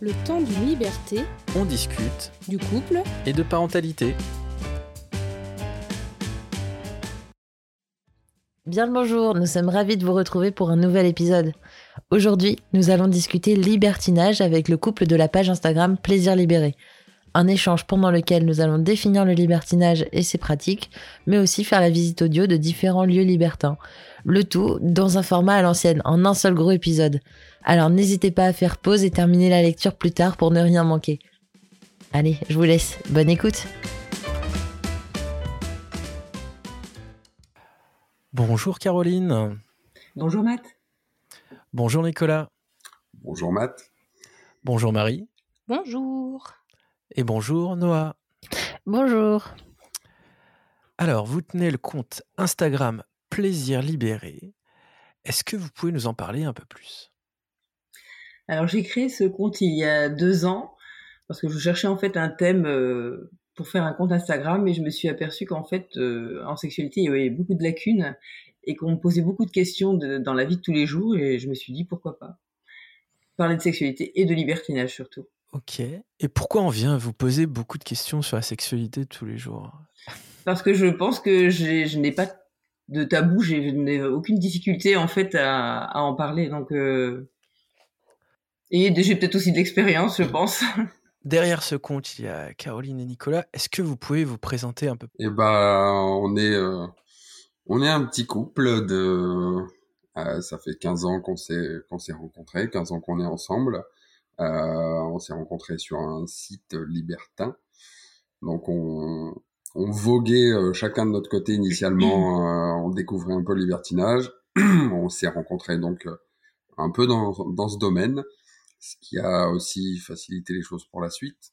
Le temps d'une liberté, On discute du couple, et de parentalité. Bien le bonjour, nous sommes ravis de vous retrouver pour un nouvel épisode. Aujourd'hui, nous allons discuter libertinage avec le couple de la page Instagram Plaisir Libéré. Un échange pendant lequel nous allons définir le libertinage et ses pratiques, mais aussi faire la visite audio de différents lieux libertins. Le tout dans un format à l'ancienne, en un seul gros épisode. Alors n'hésitez pas à faire pause et terminer la lecture plus tard pour ne rien manquer. Allez, je vous laisse. Bonne écoute. Bonjour Caroline. Bonjour Matt. Bonjour Nicolas. Bonjour Matt. Bonjour Marie. bonjour. Et bonjour Noah. Bonjour. Alors, vous tenez le compte Instagram Plaisir Libéré. Est-ce que vous pouvez nous en parler un peu plus? Alors j'ai créé ce compte il y a deux ans parce que je cherchais en fait un thème euh, pour faire un compte Instagram et je me suis aperçue qu'en fait euh, en sexualité il y avait beaucoup de lacunes et qu'on me posait beaucoup de questions de- dans la vie de tous les jours et je me suis dit pourquoi pas parler de sexualité et de libertinage surtout. Ok. Et pourquoi on vient vous poser beaucoup de questions sur la sexualité tous les jours? Parce que je pense que je n'ai pas de tabou, j'ai- je n'ai aucune difficulté en fait à, à en parler donc euh, et j'ai peut-être aussi de l'expérience je pense. Derrière ce compte, il y a Caroline et Nicolas. Est-ce que vous pouvez vous présenter un peu Eh ben, on est, euh, on est un petit couple de, euh, ça fait 15 ans qu'on s'est, qu'on s'est rencontrés, 15 ans qu'on est ensemble. Euh, on s'est rencontrés sur un site libertin. Donc on, on voguait euh, chacun de notre côté initialement, euh, on découvrait un peu le libertinage. on s'est rencontrés donc euh, un peu dans, dans ce domaine, ce qui a aussi facilité les choses pour la suite.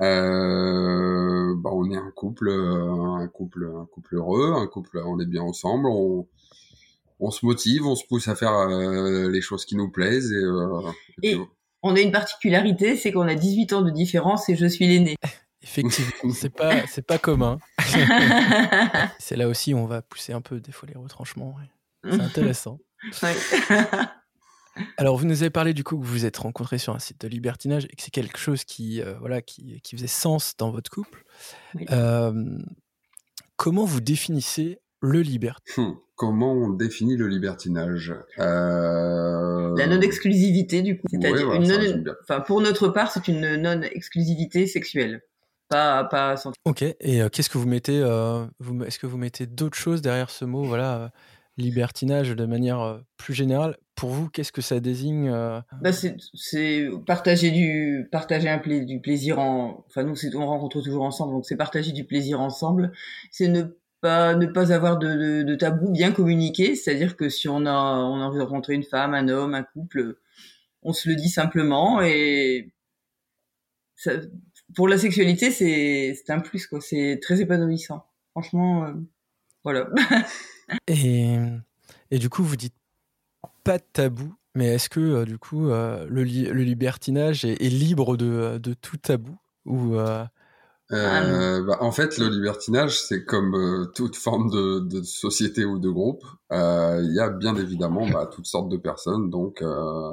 Euh, bah, on est un couple, euh, un couple, un couple heureux, un couple, on est bien ensemble, on, on se motive, on se pousse à faire euh, les choses qui nous plaisent et, euh, et Et- puis, On a une particularité, c'est qu'on a 18 ans de différence et je suis l'aîné. Effectivement, c'est pas, c'est pas commun. C'est là aussi où on va pousser un peu des fois les retranchements. ouais. C'est intéressant. Ouais. Alors, vous nous avez parlé du coup que vous vous êtes rencontrés sur un site de libertinage et que c'est quelque chose qui, euh, voilà, qui, qui faisait sens dans votre couple. Oui. Euh, comment vous définissez le libertinage hum, comment on définit le libertinage? Euh... La non-exclusivité, du coup. C'est-à-dire Ouais, non- enfin, pour notre part, c'est une non-exclusivité sexuelle. Pas, pas sans- Ok. Et euh, qu'est-ce que vous mettez euh, vous, Est-ce que vous mettez d'autres choses derrière ce mot, voilà, euh, libertinage de manière euh, plus générale? Pour vous, qu'est-ce que ça désigne euh, Bah, c'est, c'est partager du, partager un pla- du plaisir en, enfin, nous, c'est, on rencontre toujours ensemble, donc c'est partager du plaisir ensemble. C'est ne pas, ne pas avoir de, de, tabou, bien communiquer. C'est-à-dire que si on a, on a rencontrer une femme, un homme, un couple, on se le dit simplement et pour la sexualité, c'est, un plus, quoi. C'est très épanouissant. Franchement, euh, voilà. et, du coup, vous dites pas de tabou, mais est-ce que euh, du coup, euh, le, li- le libertinage est, libre de, de tout tabou ou euh, Euh, bah, en fait, le libertinage, c'est comme euh, toute forme de, de société ou de groupe. Euh, Il y a bien évidemment bah, toutes sortes de personnes, donc euh,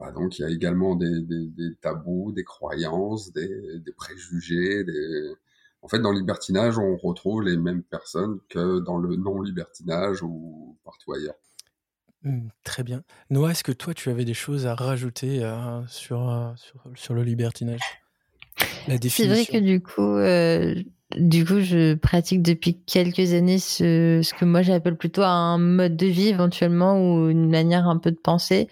bah, donc il y a également des, des, des tabous, des croyances, des, des préjugés. Des... En fait, dans le libertinage, on retrouve les mêmes personnes que dans le non-libertinage ou partout ailleurs. Hmm, Très bien. Noah, est-ce que toi, tu avais des choses à rajouter euh, sur, euh, sur, sur le libertinage? La C'est vrai que du coup, euh, du coup, je pratique depuis quelques années ce, ce que moi j'appelle plutôt un mode de vie éventuellement ou une manière un peu de penser.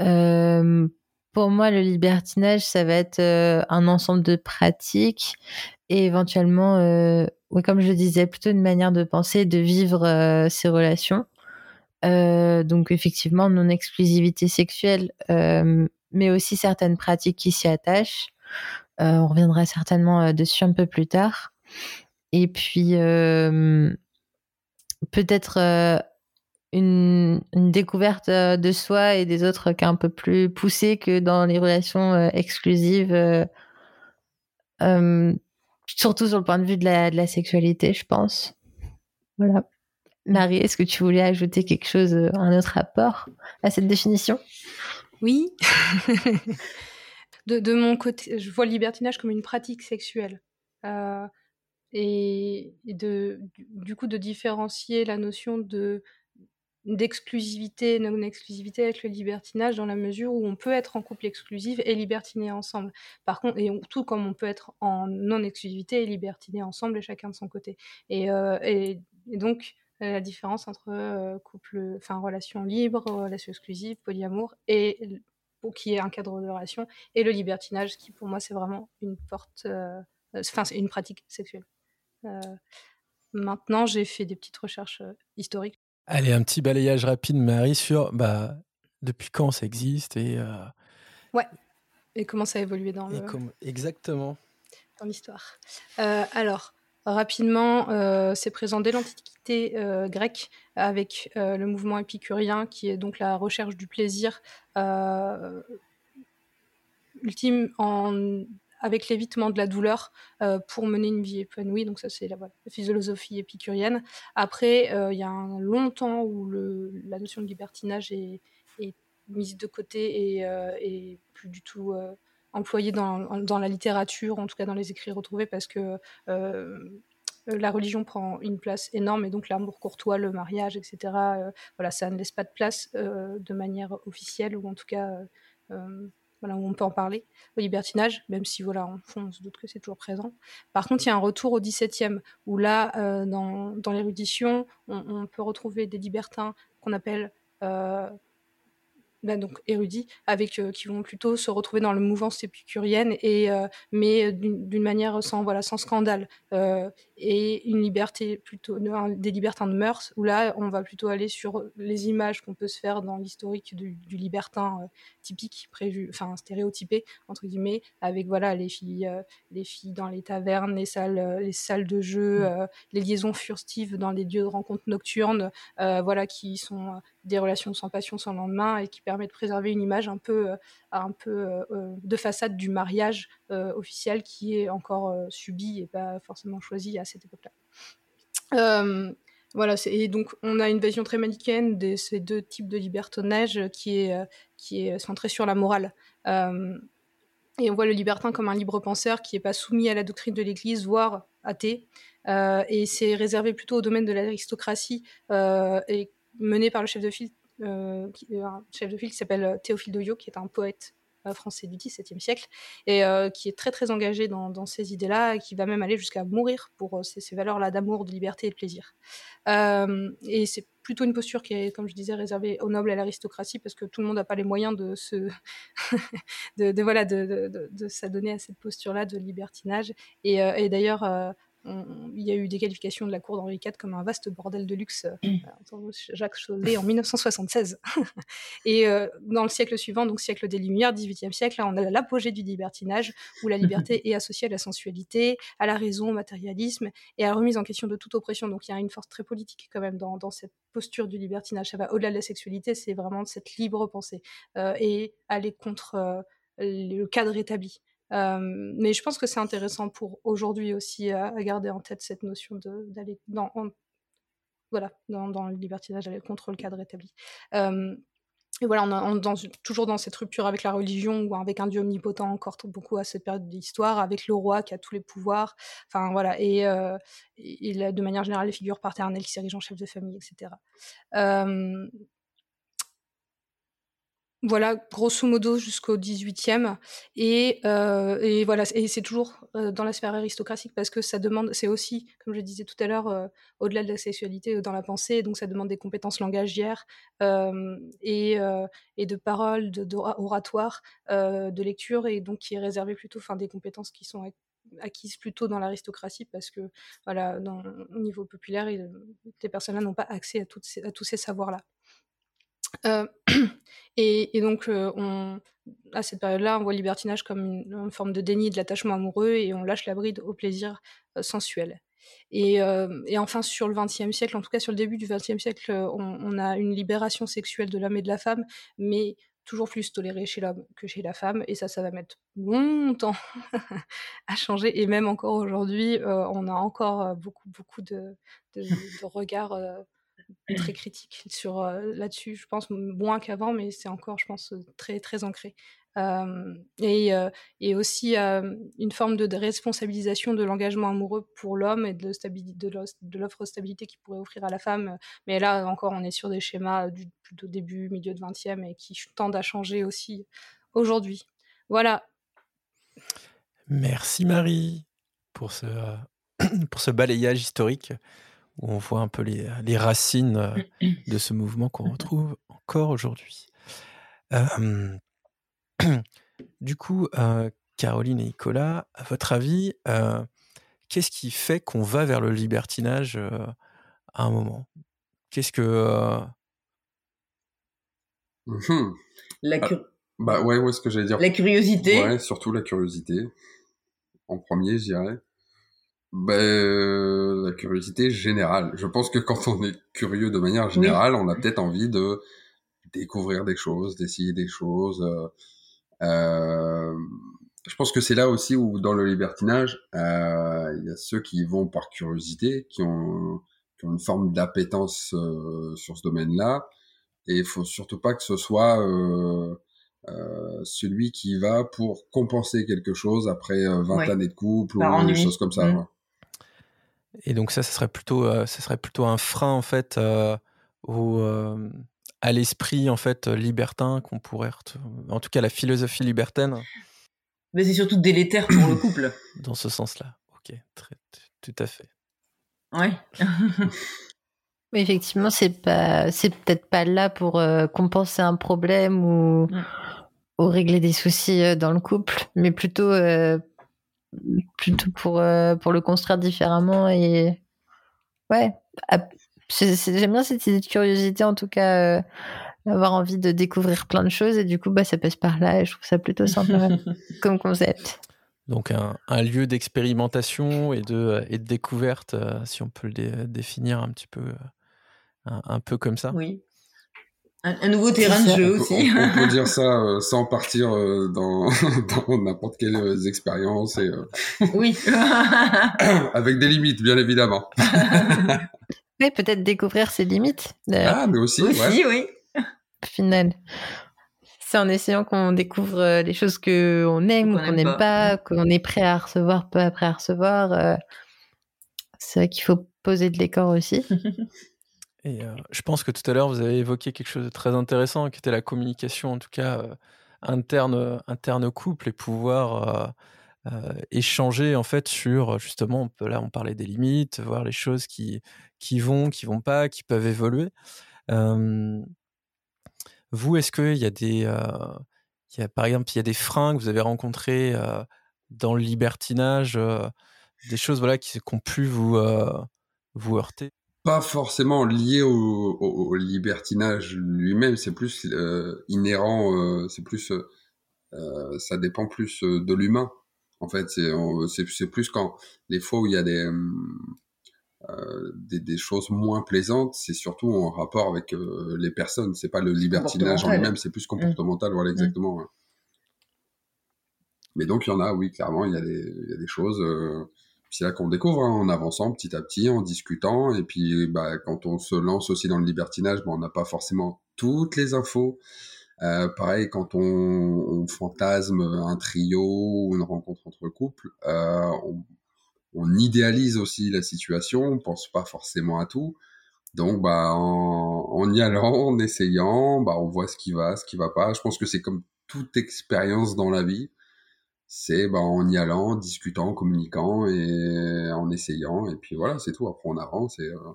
Euh, pour moi, le libertinage, ça va être euh, un ensemble de pratiques et éventuellement, euh, ouais, comme je le disais, plutôt une manière de penser, de vivre euh, ses relations. Donc effectivement, non-exclusivité sexuelle, mais aussi certaines pratiques qui s'y attachent. Euh, on reviendra certainement euh, dessus un peu plus tard. Et puis, euh, peut-être une, une découverte de soi et des autres qui est un peu plus poussée que dans les relations exclusives, euh, euh, surtout sur le point de vue de la, de la sexualité, je pense. Voilà. Marie, est-ce que tu voulais ajouter quelque chose, un autre rapport à cette définition? Oui. de, mon côté, je vois le libertinage comme une pratique sexuelle. Euh, et, de, du, coup, de différencier la notion de d'exclusivité, non-exclusivité avec le libertinage dans la mesure où on peut être en couple exclusif et libertiner ensemble. Par contre, et tout comme on peut être en non-exclusivité et libertiner ensemble et chacun de son côté. Et, euh, et, donc, la différence entre euh, couple, enfin relation libre, relation exclusive, polyamour et qui est un cadre de relation, et le libertinage qui pour moi c'est vraiment une porte, euh, enfin c'est une pratique sexuelle. Euh, maintenant j'ai fait des petites recherches historiques. Allez, un petit balayage rapide, Marie, sur bah, depuis quand ça existe et. Ouais. Et comment ça a évolué dans le. Exactement. Dans l'histoire. alors, Rapidement, euh, c'est présent dès l'Antiquité euh, grecque avec euh, le mouvement épicurien qui est donc la recherche du plaisir ultime en, avec l'évitement de la douleur pour mener une vie épanouie. Donc ça, c'est la, philosophie épicurienne. Après, il y a un long temps où le, la notion de libertinage est, est, mise de côté et, et plus du tout employé dans, dans, la littérature, en tout cas dans les écrits retrouvés, parce que euh, la religion prend une place énorme et donc l'amour courtois, le mariage, etc. Euh, voilà, ça ne laisse pas de place euh, de manière officielle ou en tout cas voilà, où on peut en parler au libertinage, même si voilà, on, se doute que c'est toujours présent. Par contre, il y a un retour au XVIIe où là, dans, dans l'érudition, on, on, peut retrouver des libertins qu'on appelle bah, donc érudits, avec euh, qui vont plutôt se retrouver dans le mouvance épicurienne et euh, mais d'une manière sans voilà sans scandale euh, et une liberté plutôt des libertins de mœurs où là on va plutôt aller sur les images qu'on peut se faire dans l'historique du, du, libertin typique prévu enfin stéréotypé entre guillemets avec voilà les filles les filles dans les tavernes les salles les salles de jeu mmh. les liaisons furtives dans les lieux de rencontres nocturnes voilà qui sont des relations sans passion sans lendemain et qui permet de préserver une image un peu, euh, un peu euh, euh, de façade du mariage officiel qui est encore subi et pas forcément choisi à cette époque-là. Voilà, et donc on a une vision très manichéenne de ces deux types de libertonnage qui est, qui est centrée sur la morale. et on voit le libertin comme un libre penseur qui n'est pas soumis à la doctrine de l'Église, voire athée. et c'est réservé plutôt au domaine de l'aristocratie mené par le chef de file, euh, un chef de file qui s'appelle euh, Théophile Doyo, qui est un poète euh, français du XVIIe siècle et qui est très très engagé dans, ces idées-là et qui va même aller jusqu'à mourir pour ces, valeurs-là d'amour, de liberté et de plaisir. et c'est plutôt une posture qui est, comme je disais, réservée aux nobles et à l'aristocratie parce que tout le monde n'a pas les moyens de se, de, voilà, de, de, s'adonner à cette posture-là de libertinage. Et d'ailleurs, il y a eu des qualifications de la cour d'Henri IV comme un vaste bordel de luxe, euh, mmh. Jacques Chaudet en 1976. et euh, dans le siècle suivant, donc siècle des Lumières, 18e siècle, là, on a l'apogée du libertinage, où la liberté est associée à la sensualité, à la raison, au matérialisme et à la remise en question de toute oppression. Donc il y a une force très politique quand même dans, cette posture du libertinage. Ça va au-delà de la sexualité, c'est vraiment cette libre pensée euh, et aller contre le cadre établi. Euh, mais je pense que c'est intéressant pour aujourd'hui aussi à, garder en tête cette notion d'aller dans, voilà, dans, le libertinage, d'aller contre le cadre établi. Euh, et voilà, on, dans, toujours dans cette rupture avec la religion ou avec un dieu omnipotent encore beaucoup à cette période de l'histoire, avec le roi qui a tous les pouvoirs, enfin voilà, et, euh, de manière générale les figures paternelles qui s'érigent en chef de famille, etc. Euh, voilà, grosso modo jusqu'au 18e. Et, euh, et voilà, et c'est toujours euh, dans la sphère aristocratique parce que ça demande, c'est aussi, comme je disais tout à l'heure, euh, au-delà de la sexualité, dans la pensée, donc ça demande des compétences langagières et, et de parole, de, oratoire, de lecture, et donc qui est réservé plutôt, enfin, des compétences qui sont acquises plutôt dans l'aristocratie parce que voilà au niveau populaire il, ces personnes-là n'ont pas accès à, à tous ces savoirs-là euh, et, donc, euh, à cette période-là, on voit le libertinage comme une, forme de déni de l'attachement amoureux et on lâche la bride au plaisir euh, sensuel. Et, enfin, sur le XXe siècle, en tout cas sur le début du XXe siècle, on, a une libération sexuelle de l'homme et de la femme, mais toujours plus tolérée chez l'homme que chez la femme. Et ça, ça va mettre longtemps à changer. Et même encore aujourd'hui, on a encore beaucoup, beaucoup de regards très mmh. critique sur là-dessus. Je pense moins qu'avant, mais c'est encore, je pense, très très ancré. et, et, aussi une forme de, responsabilisation de l'engagement amoureux pour l'homme et de, de l'offre stabilité qu'il pourrait offrir à la femme. Mais là encore, on est sur des schémas du plutôt début, milieu de 20e et qui tendent à changer aussi aujourd'hui. Voilà. Merci Marie pour ce, pour ce balayage historique où on voit un peu les, les racines de ce mouvement qu'on retrouve encore aujourd'hui. du coup, Caroline et Nicolas, à votre avis, qu'est-ce qui fait qu'on va vers le libertinage à un moment? Qu'est-ce que. Mmh la ah, bah ouais, ouais, ce que j'allais dire. La curiosité. Ouais, surtout la curiosité. En premier, je dirais. Ben, la curiosité générale. Je pense que quand on est curieux de manière générale, on a peut-être envie de découvrir des choses, d'essayer des choses. Euh, je pense que c'est là aussi où, dans le libertinage, euh, il y a ceux qui vont par curiosité, qui ont, qui ont une forme d'appétence euh, sur ce domaine-là. Et il faut surtout pas que ce soit euh, euh, celui qui va pour compenser quelque chose après 20 années de couple ou des choses comme ça. Mmh. Et donc ça, ça serait plutôt, ça serait plutôt un frein en fait au, à l'esprit en fait libertin qu'on pourrait, en tout cas la philosophie libertaine. Mais c'est surtout délétère pour le couple. Dans ce sens-là, ok, très, tout à fait. Ouais. Mais effectivement, c'est pas, c'est peut-être pas là pour euh, compenser un problème ou, mm. ou régler des soucis euh, dans le couple, mais plutôt, euh, plutôt pour, pour le construire différemment et ouais. J'aime bien cette idée de curiosité, en tout cas, avoir envie de découvrir plein de choses et du coup, bah, ça passe par là et je trouve ça plutôt sympa comme concept. Donc un, un lieu d'expérimentation et de, et de découverte, si on peut le définir un petit peu un, peu comme ça. Oui. Un, nouveau terrain de jeu aussi. On, peut dire ça euh, sans partir euh, dans n'importe quelle euh, expérience et oui avec des limites bien évidemment. oui, peut-être découvrir ses limites. Ah, mais aussi, aussi oui. Au final, c'est en essayant qu'on découvre les choses que on aime ou qu'on n'aime pas, qu'on est prêt à recevoir, peu prêt à recevoir. c'est vrai qu'il faut poser de l'écart aussi. Et euh, je pense que tout à l'heure, vous avez évoqué quelque chose de très intéressant, qui était la communication, en tout cas euh, interne, interne couple, et pouvoir euh, échanger en fait sur justement, là, on parlait des limites, voir les choses qui, vont, qui vont pas, qui peuvent évoluer. vous, est-ce qu'il y a des, par exemple, il y a des freins que vous avez rencontrés dans le libertinage, des choses voilà qui, qui ont pu vous vous heurter? Pas forcément lié au, au, libertinage lui-même, c'est plus euh, inhérent, euh, c'est plus, euh, ça dépend plus de l'humain. En fait, c'est plus quand les fois où il y a des des, des, choses moins plaisantes, c'est surtout en rapport avec les personnes. C'est pas le libertinage en lui-même, c'est plus comportemental. Voilà, mmh. exactement. Mais donc il y en a, oui, clairement, il y a des, il y a des choses c'est là qu'on découvre, hein, en avançant petit à petit, en discutant. Et puis, bah, quand on se lance aussi dans le libertinage, bah, on n'a pas forcément toutes les infos. Euh, pareil, quand on, fantasme un trio ou une rencontre entre couples, euh, on, on, idéalise aussi la situation, on pense pas forcément à tout. Donc, bah, en, en y allant, en essayant, bah, on voit ce qui va, ce qui va pas. Je pense que c'est comme toute expérience dans la vie c'est bah, en y allant, discutant, communiquant et en essayant. Et puis voilà, c'est tout. Après, on avance. Et, euh...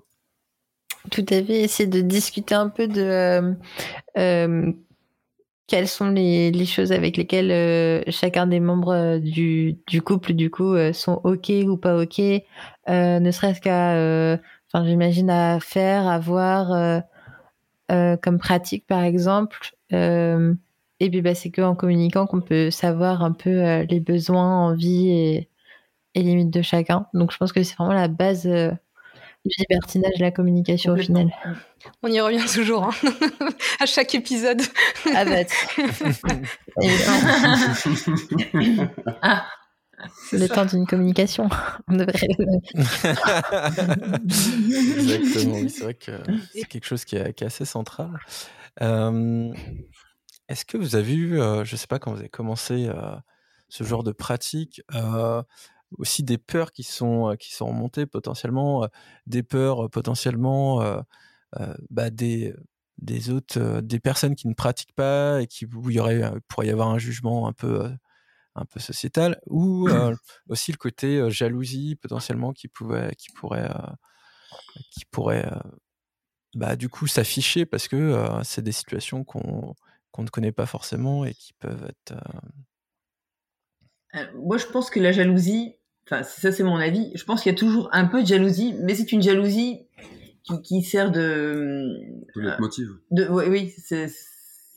Tout à fait. Essayer de discuter un peu de euh, euh, quelles sont les, les, choses avec lesquelles chacun des membres du, du, couple, du coup, sont OK ou pas OK. ne serait-ce qu'à, enfin, j'imagine, à faire, à voir comme pratique, par exemple. Et puis, bah, c'est qu'en communiquant qu'on peut savoir un peu euh, les besoins, envies et, et limites de chacun. Donc, je pense que c'est vraiment la base euh, du libertinage, la communication au final. On y revient toujours, hein. à chaque épisode. Ah bah, ah. C'est le temps d'une communication. On devrait... Exactement, oui, c'est vrai que c'est quelque chose qui est, qui est assez central. Euh, est-ce que vous avez vu, je sais pas quand vous avez commencé ce genre de pratique, aussi des peurs qui sont qui sont remontées potentiellement, des peurs potentiellement bah, des des autres des personnes qui ne pratiquent pas et qui où il y aurait pourrait y avoir un jugement un peu un peu sociétal ou aussi le côté jalousie potentiellement qui pouvait qui pourrait qui pourrait bah, du coup s'afficher parce que c'est des situations qu'on qu'on ne connaît pas forcément et qui peuvent être moi je pense que la jalousie enfin ça c'est mon avis je pense qu'il y a toujours un peu de jalousie mais c'est une jalousie qui, qui sert de de notre motive de oui, oui c'est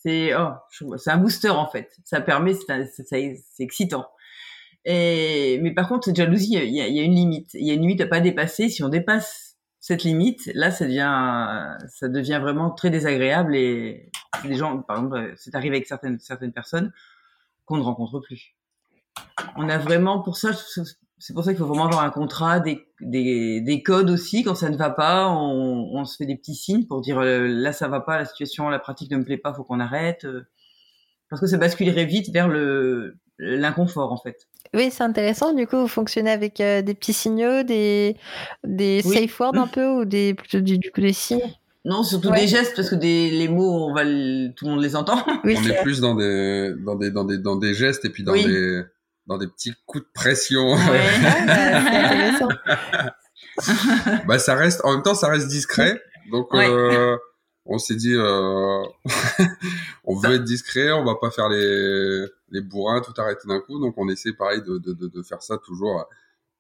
c'est oh, c'est un booster en fait. Ça permet, c'est excitant. Et mais par contre, cette jalousie, il y a, y a, une limite. Il y a une limite à pas dépasser. Si on dépasse cette limite, là, ça devient, ça devient vraiment très désagréable. Et les gens, par exemple, c'est arrivé avec certaines certaines personnes qu'on ne rencontre plus. On a vraiment pour ça, c'est pour ça qu'il faut vraiment avoir un contrat, des, des, des, codes aussi. Quand ça ne va pas, on, on, se fait des petits signes pour dire euh, là ça va pas, la situation, la pratique ne me plaît pas, faut qu'on arrête. Parce que ça basculerait vite vers le l'inconfort en fait. Oui, c'est intéressant. Du coup, vous fonctionnez avec euh, des petits signaux, des des safe words un peu ou des plutôt du, coup des signes? Non, surtout des gestes parce que des les mots, on va tout le monde les entend. Oui, on est, plus dans des dans des dans des dans des gestes et puis dans des dans des petits coups de pression. Ouais, bah, bah, ça reste, en même temps, ça reste discret. Donc, euh, on s'est dit, euh, on veut être discret, on va pas faire les, les bourrins, tout arrêter d'un coup. Donc, on essaie pareil de, de, de, faire ça toujours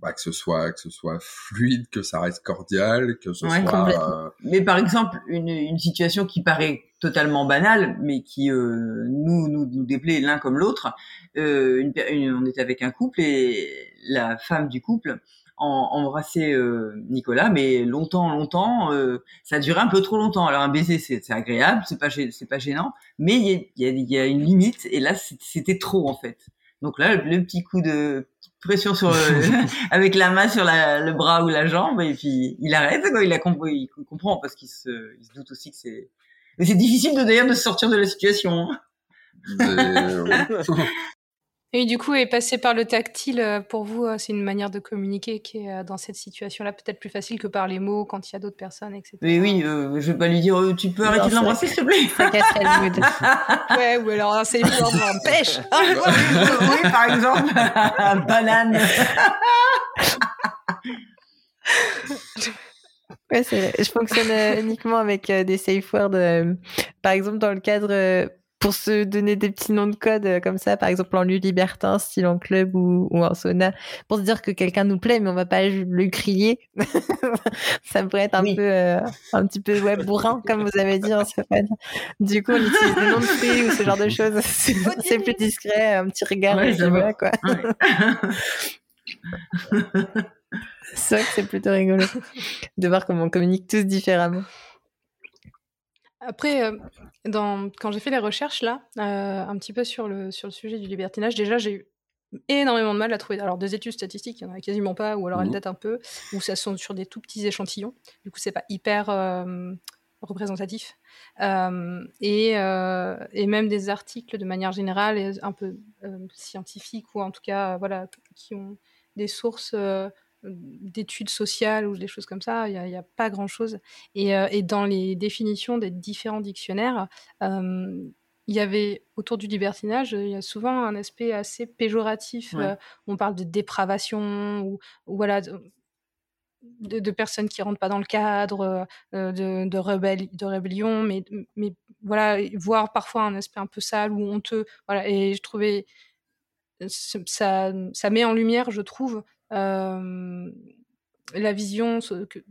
bah, que ce soit que ce soit fluide, que ça reste cordial, que ce soit. Euh, mais par exemple, une, une situation qui paraît totalement banale, mais qui euh, nous, nous nous déplaît l'un comme l'autre. Euh, une, on était avec un couple et la femme du couple embrassait euh, Nicolas, mais longtemps, longtemps, euh, ça durait un peu trop longtemps. Alors un baiser, c'est agréable, c'est pas c'est pas gênant, mais il y a, y, a, y a, une limite et là c'était trop en fait. Donc là, le petit coup de pression sur avec la main sur la, le bras ou la jambe et puis il arrête quoi il a compris il comprend parce qu'il se, il se doute aussi que c'est mais c'est difficile de d'ailleurs de sortir de la situation hein. et du coup, est passer par le tactile, euh, pour vous, euh, c'est une manière de communiquer qui est euh, dans cette situation-là peut-être plus facile que par les mots quand il y a d'autres personnes, etc. Oui, oui, euh, je vais pas lui dire tu peux arrêter de l'embrasser, s'il te plaît. Ça casserait le mood. ouais, ou alors c'est pêche. oui, par exemple, banane. ouais, je fonctionne uniquement avec des safe words. par exemple, dans le cadre pour se donner des petits noms de code euh, comme ça, par exemple en lieu libertin, style en club ou, ou en sauna, pour se dire que quelqu'un nous plaît, mais on va pas le crier. ça pourrait être un peu, euh, un petit peu ouais, bourrin, comme vous avez dit en hein, Du coup, on utilise des noms de fruits ou ce genre de choses. C'est plus discret, un petit regard, ouais, voilà, quoi. c'est vrai que c'est plutôt rigolo de voir comment on communique tous différemment. Après, euh, dans, quand j'ai fait les recherches là, euh, un petit peu sur le, sur le sujet du libertinage, déjà j'ai eu énormément de mal à trouver. Alors des études statistiques, il n'y en a quasiment pas, ou alors elles datent un peu, ou ça sont sur des tout petits échantillons. Du coup, c'est pas hyper euh, représentatif. et, et, même des articles de manière générale, un peu scientifiques, ou en tout cas, voilà, qui ont des sources d'études sociales ou des choses comme ça, il n'y a, pas grand-chose. Et, euh, et, dans les définitions des différents dictionnaires, euh, il y avait autour du libertinage, il y a souvent un aspect assez péjoratif. Euh, on parle de dépravation ou, voilà. De, personnes qui rentrent pas dans le cadre, de, de, de rébellion, mais, mais voilà, voir parfois un aspect un peu sale ou honteux. Voilà, et je trouvais ça, ça met en lumière, je trouve, la vision que,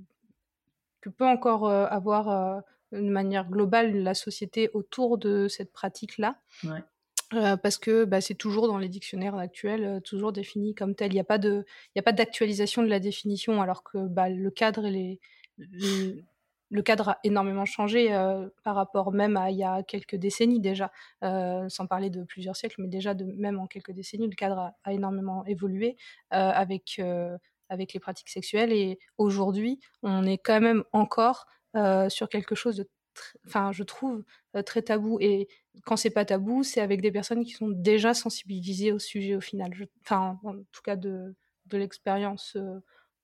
que, peut encore avoir de manière globale la société autour de cette pratique-là. parce que bah, c'est toujours dans les dictionnaires actuels, toujours défini comme tel. Il n'y a pas de, il a pas d'actualisation de la définition, alors que bah, le cadre et les, le cadre a énormément changé euh, par rapport même à il y a quelques décennies déjà, euh, sans parler de plusieurs siècles, mais déjà de, même en quelques décennies, le cadre a, énormément évolué euh, avec, avec les pratiques sexuelles. Et aujourd'hui, on est quand même encore sur quelque chose de enfin, je trouve très tabou. Et quand c'est pas tabou, c'est avec des personnes qui sont déjà sensibilisées au sujet au final. Enfin, en tout cas de, de l'expérience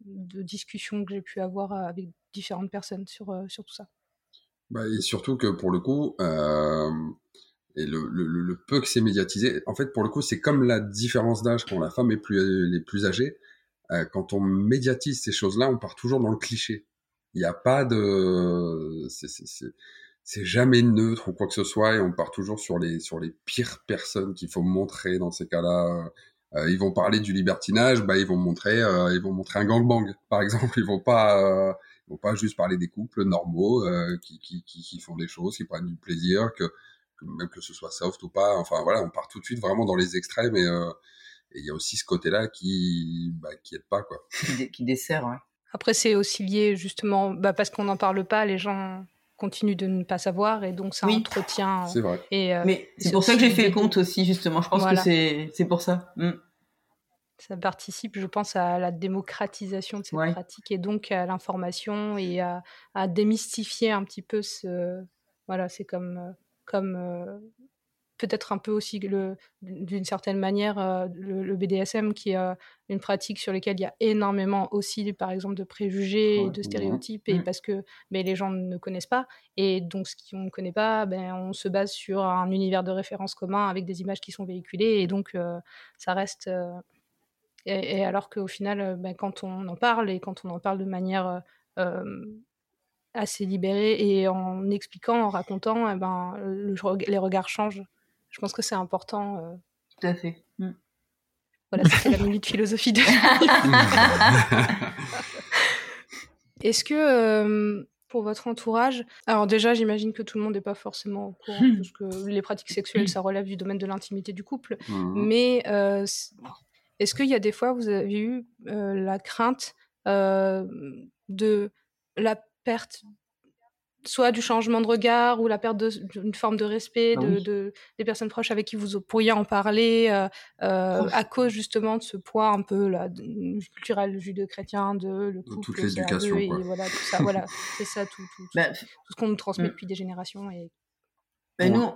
de discussion que j'ai pu avoir avec différentes personnes sur, sur tout ça. Bah, et surtout que pour le coup, euh, et le, peu que c'est médiatisé, en fait, pour le coup, c'est comme la différence d'âge quand la femme est plus, les plus âgée. Euh, quand on médiatise ces choses-là, on part toujours dans le cliché. Il n'y a pas de, c'est jamais neutre ou quoi que ce soit, et on part toujours sur les sur les pires personnes qu'il faut montrer dans ces cas-là. Euh, ils vont parler du libertinage, bah ils vont montrer, euh, ils vont montrer un gangbang, par exemple. Ils vont pas, euh, vont pas juste parler des couples normaux euh, qui, qui, qui, qui, font des choses, qui prennent du plaisir, que, que, même que ce soit soft ou pas. Enfin voilà, on part tout de suite vraiment dans les extrêmes et il y a aussi ce côté-là qui bah, qui aide pas quoi. Qui, qui dessert, ouais. Après c'est aussi lié justement bah, parce qu'on n'en parle pas, les gens continuent de ne pas savoir et donc ça entretient. C'est vrai. Et, Mais c'est pour ça que j'ai fait le compte aussi justement. Je pense voilà. que c'est c'est pour ça. Mm ça participe, je pense, à la démocratisation de cette ouais. pratique et donc à l'information et à, à, démystifier un petit peu ce. Voilà, c'est comme, comme euh, peut-être un peu aussi d'une certaine manière euh, le, le, BDSM qui est euh, une pratique sur laquelle il y a énormément aussi, par exemple, de préjugés ouais, et de stéréotypes, et parce que mais les gens ne connaissent pas. Et donc, ce qu'on ne connaît pas, ben, on se base sur un univers de référence commun avec des images qui sont véhiculées, et donc ça reste et, et alors qu'au final, ben, quand on en parle et quand on en parle de manière euh, assez libérée et en expliquant, en racontant, eh ben, le, les regards changent. Je pense que c'est important. Euh... Tout à fait. Mm. Voilà, c'était la minute philosophie de. Est-ce que euh, pour votre entourage, alors déjà, j'imagine que tout le monde n'est pas forcément au courant, parce que les pratiques sexuelles, ça relève du domaine de l'intimité du couple, Mhm. mais euh, est-ce qu'il y a des fois où vous avez eu euh, la crainte euh, de la perte, soit du changement de regard ou la perte d'une forme de respect Ah de, oui. de- des personnes proches avec qui vous pourriez en parler euh, Oh. à cause justement de ce poids un peu là, de- culturel judéo-chrétien de le couple, toute l'éducation, deux et voilà tout ça, voilà c'est ça tout, tout, tout- Bah, tout ce qu'on nous transmet Mm. depuis des générations et bah, nous,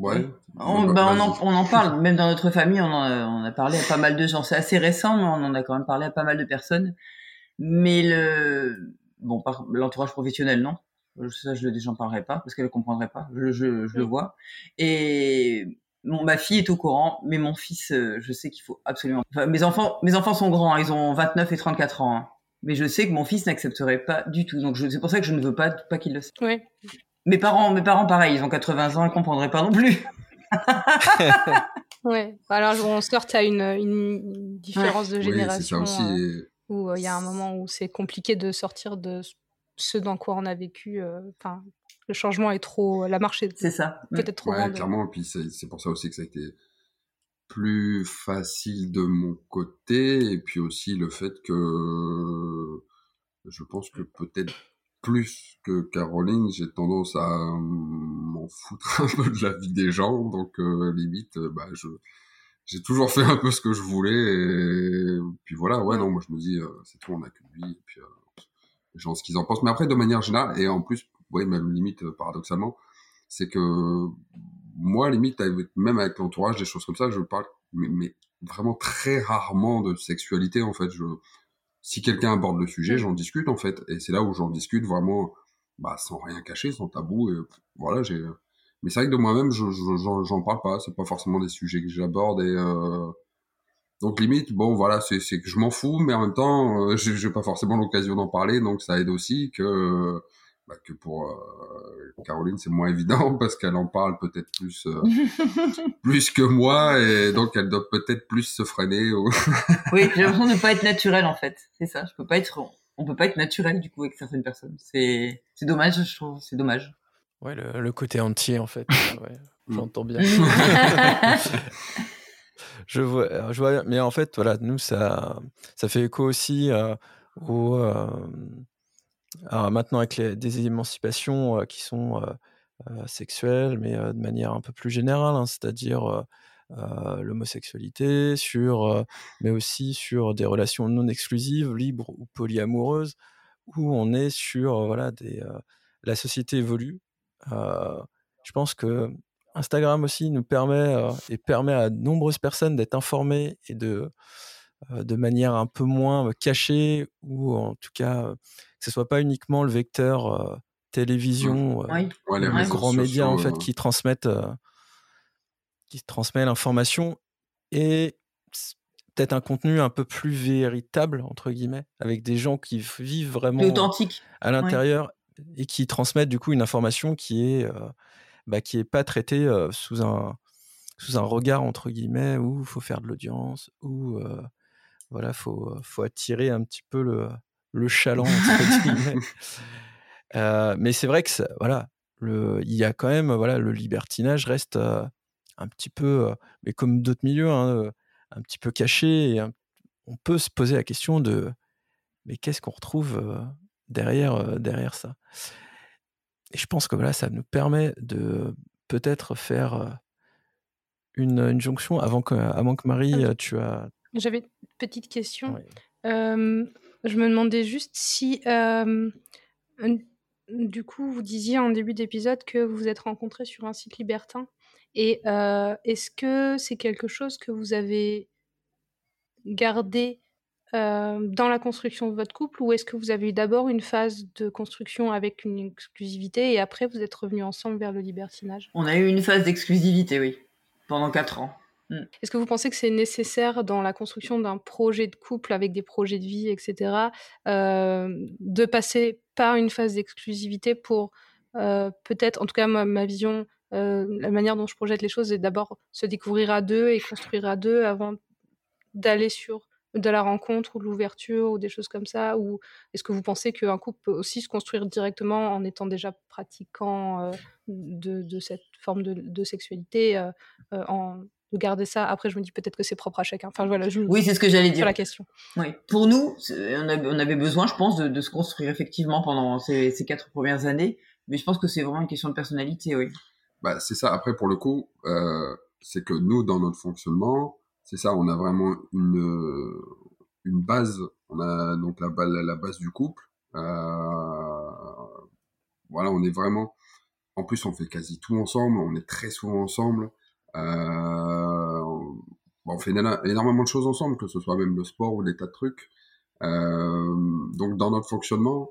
Ouais. on, Bah, bah, on, en, on en parle, même dans notre famille, on en, a, on a parlé à pas mal de gens. C'est assez récent, mais on en a quand même parlé à pas mal de personnes. Mais le, bon, par l'entourage professionnel, non. Ça, je j'en parlerai pas parce qu'elle ne comprendrait pas. Je, je, je le Oui. vois. Et bon, ma fille est au courant, mais mon fils, euh, je sais qu'il faut absolument. Enfin, mes enfants, mes enfants sont grands, hein, ils ont 29 et 34 ans. hein. Mais je sais que mon fils n'accepterait pas du tout. Donc je- c'est pour ça que je ne veux pas, pas qu'il le sache. ouais Mes parents, mes parents, pareil, ils ont 80 ans, ils comprendraient pas non plus. ouais alors on heurte à une, une différence de Oui, c'est ça génération aussi. euh, et- où euh, il y a un moment où c'est compliqué de sortir de ce dans quoi on a vécu. euh, Enfin, le changement est trop, la marche est C'est ça. Peut-être trop Ouais, grande. clairement. Et puis c'est pour ça aussi que ça a été plus facile de mon côté. Et puis aussi le fait que je pense que peut-être plus que Caroline, j'ai tendance à m'en foutre un peu de la vie des gens. Donc euh, limite, euh, bah, je j'ai toujours fait un peu ce que je voulais. Et puis voilà, ouais, non, moi je me dis, euh, c'est tout, on a qu'une vie. Et puis euh, les gens ce qu'ils en pensent. Mais après, de manière générale, et en plus, ouais, même limite paradoxalement, c'est que moi, limite, avec- même avec l'entourage, des choses comme ça, je parle, mais, mais vraiment très rarement de sexualité, en fait. Je, si quelqu'un aborde le sujet, Mm. j'en discute, en fait. Et c'est là où j'en discute vraiment, bah, sans rien cacher, sans tabou. Et voilà, j'ai, mais c'est vrai que de moi-même, je, je- j'en, j'en parle pas. C'est pas forcément des sujets que j'aborde et, euh, donc limite, bon voilà, c'est, c'est que je m'en fous, mais en même temps, euh, j'ai, j'ai pas forcément l'occasion d'en parler, donc ça aide aussi que, bah, que pour euh, Caroline, c'est moins évident parce qu'elle en parle peut-être plus, euh, plus que moi, et donc elle doit peut-être plus se freiner. ou- Oui, j'ai l'impression de ne pas être naturel en fait. C'est ça. Je peux pas être. On peut pas être naturel du coup avec certaines personnes. C'est c'est dommage, je trouve. C'est dommage. Ouais, le, le côté entier, en fait. euh, ouais, Mm. J'entends bien. je vois, je vois, mais en fait, voilà, nous, ça, ça fait écho aussi euh, au. Maintenant, avec des émancipations qui sont sexuelles, mais de manière un peu plus générale, hein, c'est-à-dire l'homosexualité, mais aussi sur des relations non exclusives, libres ou polyamoureuses, où on est sur voilà, la société évolue. je pense que Instagram aussi nous permet et permet à de nombreuses personnes d'être informées et de de manière un peu moins cachée ou en tout cas ce soit pas uniquement le vecteur télévision, les grands médias en fait qui transmettent qui l'information et peut-être un contenu un peu plus véritable entre guillemets avec des gens qui vivent vraiment authentique. à l'intérieur et qui transmettent du coup une information qui est bah, qui est pas traitée sous un sous un regard entre guillemets où il faut faire de l'audience où voilà faut faut attirer un petit peu le le chaland entre guillemets. Mais c'est vrai que voilà le il y a quand même voilà le libertinage reste un petit peu mais comme d'autres milieux hein, un petit peu caché et on peut se poser la question de mais qu'est-ce qu'on retrouve derrière derrière ça? Et je pense que voilà ça nous permet de peut-être faire une, une, jonction avant que avant que Marie tu as j'avais une petite question je me demandais juste si du coup vous disiez en début d'épisode que vous vous êtes rencontrés sur un site libertin et est-ce que c'est quelque chose que vous avez gardé dans la construction de votre couple ou est-ce que vous avez eu d'abord une phase de construction avec une exclusivité et après vous êtes revenus ensemble vers le libertinage? On a eu une phase d'exclusivité, oui, pendant quatre ans. Mmh. Est-ce que vous pensez que c'est nécessaire dans la construction d'un projet de couple avec des projets de vie, etc., de passer par une phase d'exclusivité pour peut-être, en tout cas ma vision, euh, la manière dont je projette les choses est d'abord se découvrir à deux et construire à deux avant d'aller sur de la rencontre ou de l'ouverture ou des choses comme ça Ou est-ce que vous pensez qu'un couple peut aussi se construire directement en étant déjà pratiquant euh, de, cette forme de, sexualité euh, en, de garder ça Après, je me dis peut-être que c'est propre à chacun. Enfin, voilà, je, oui, c'est ce que j'allais dire. la question. Oui. Pour nous, on avait, besoin, je pense, de, se construire effectivement pendant ces, ces quatre premières années. Mais je pense que c'est vraiment une question de personnalité, oui. Bah, c'est ça. Après, pour le coup, euh, c'est que nous, dans notre fonctionnement, c'est ça, on a vraiment une, euh, une base. On a donc la, la base du couple. Euh, voilà, on est vraiment. En plus, on fait quasi tout ensemble. On est très souvent ensemble. Euh, on fait énormément de choses ensemble, que ce soit même le sport ou des tas de trucs. Euh, donc, dans notre fonctionnement,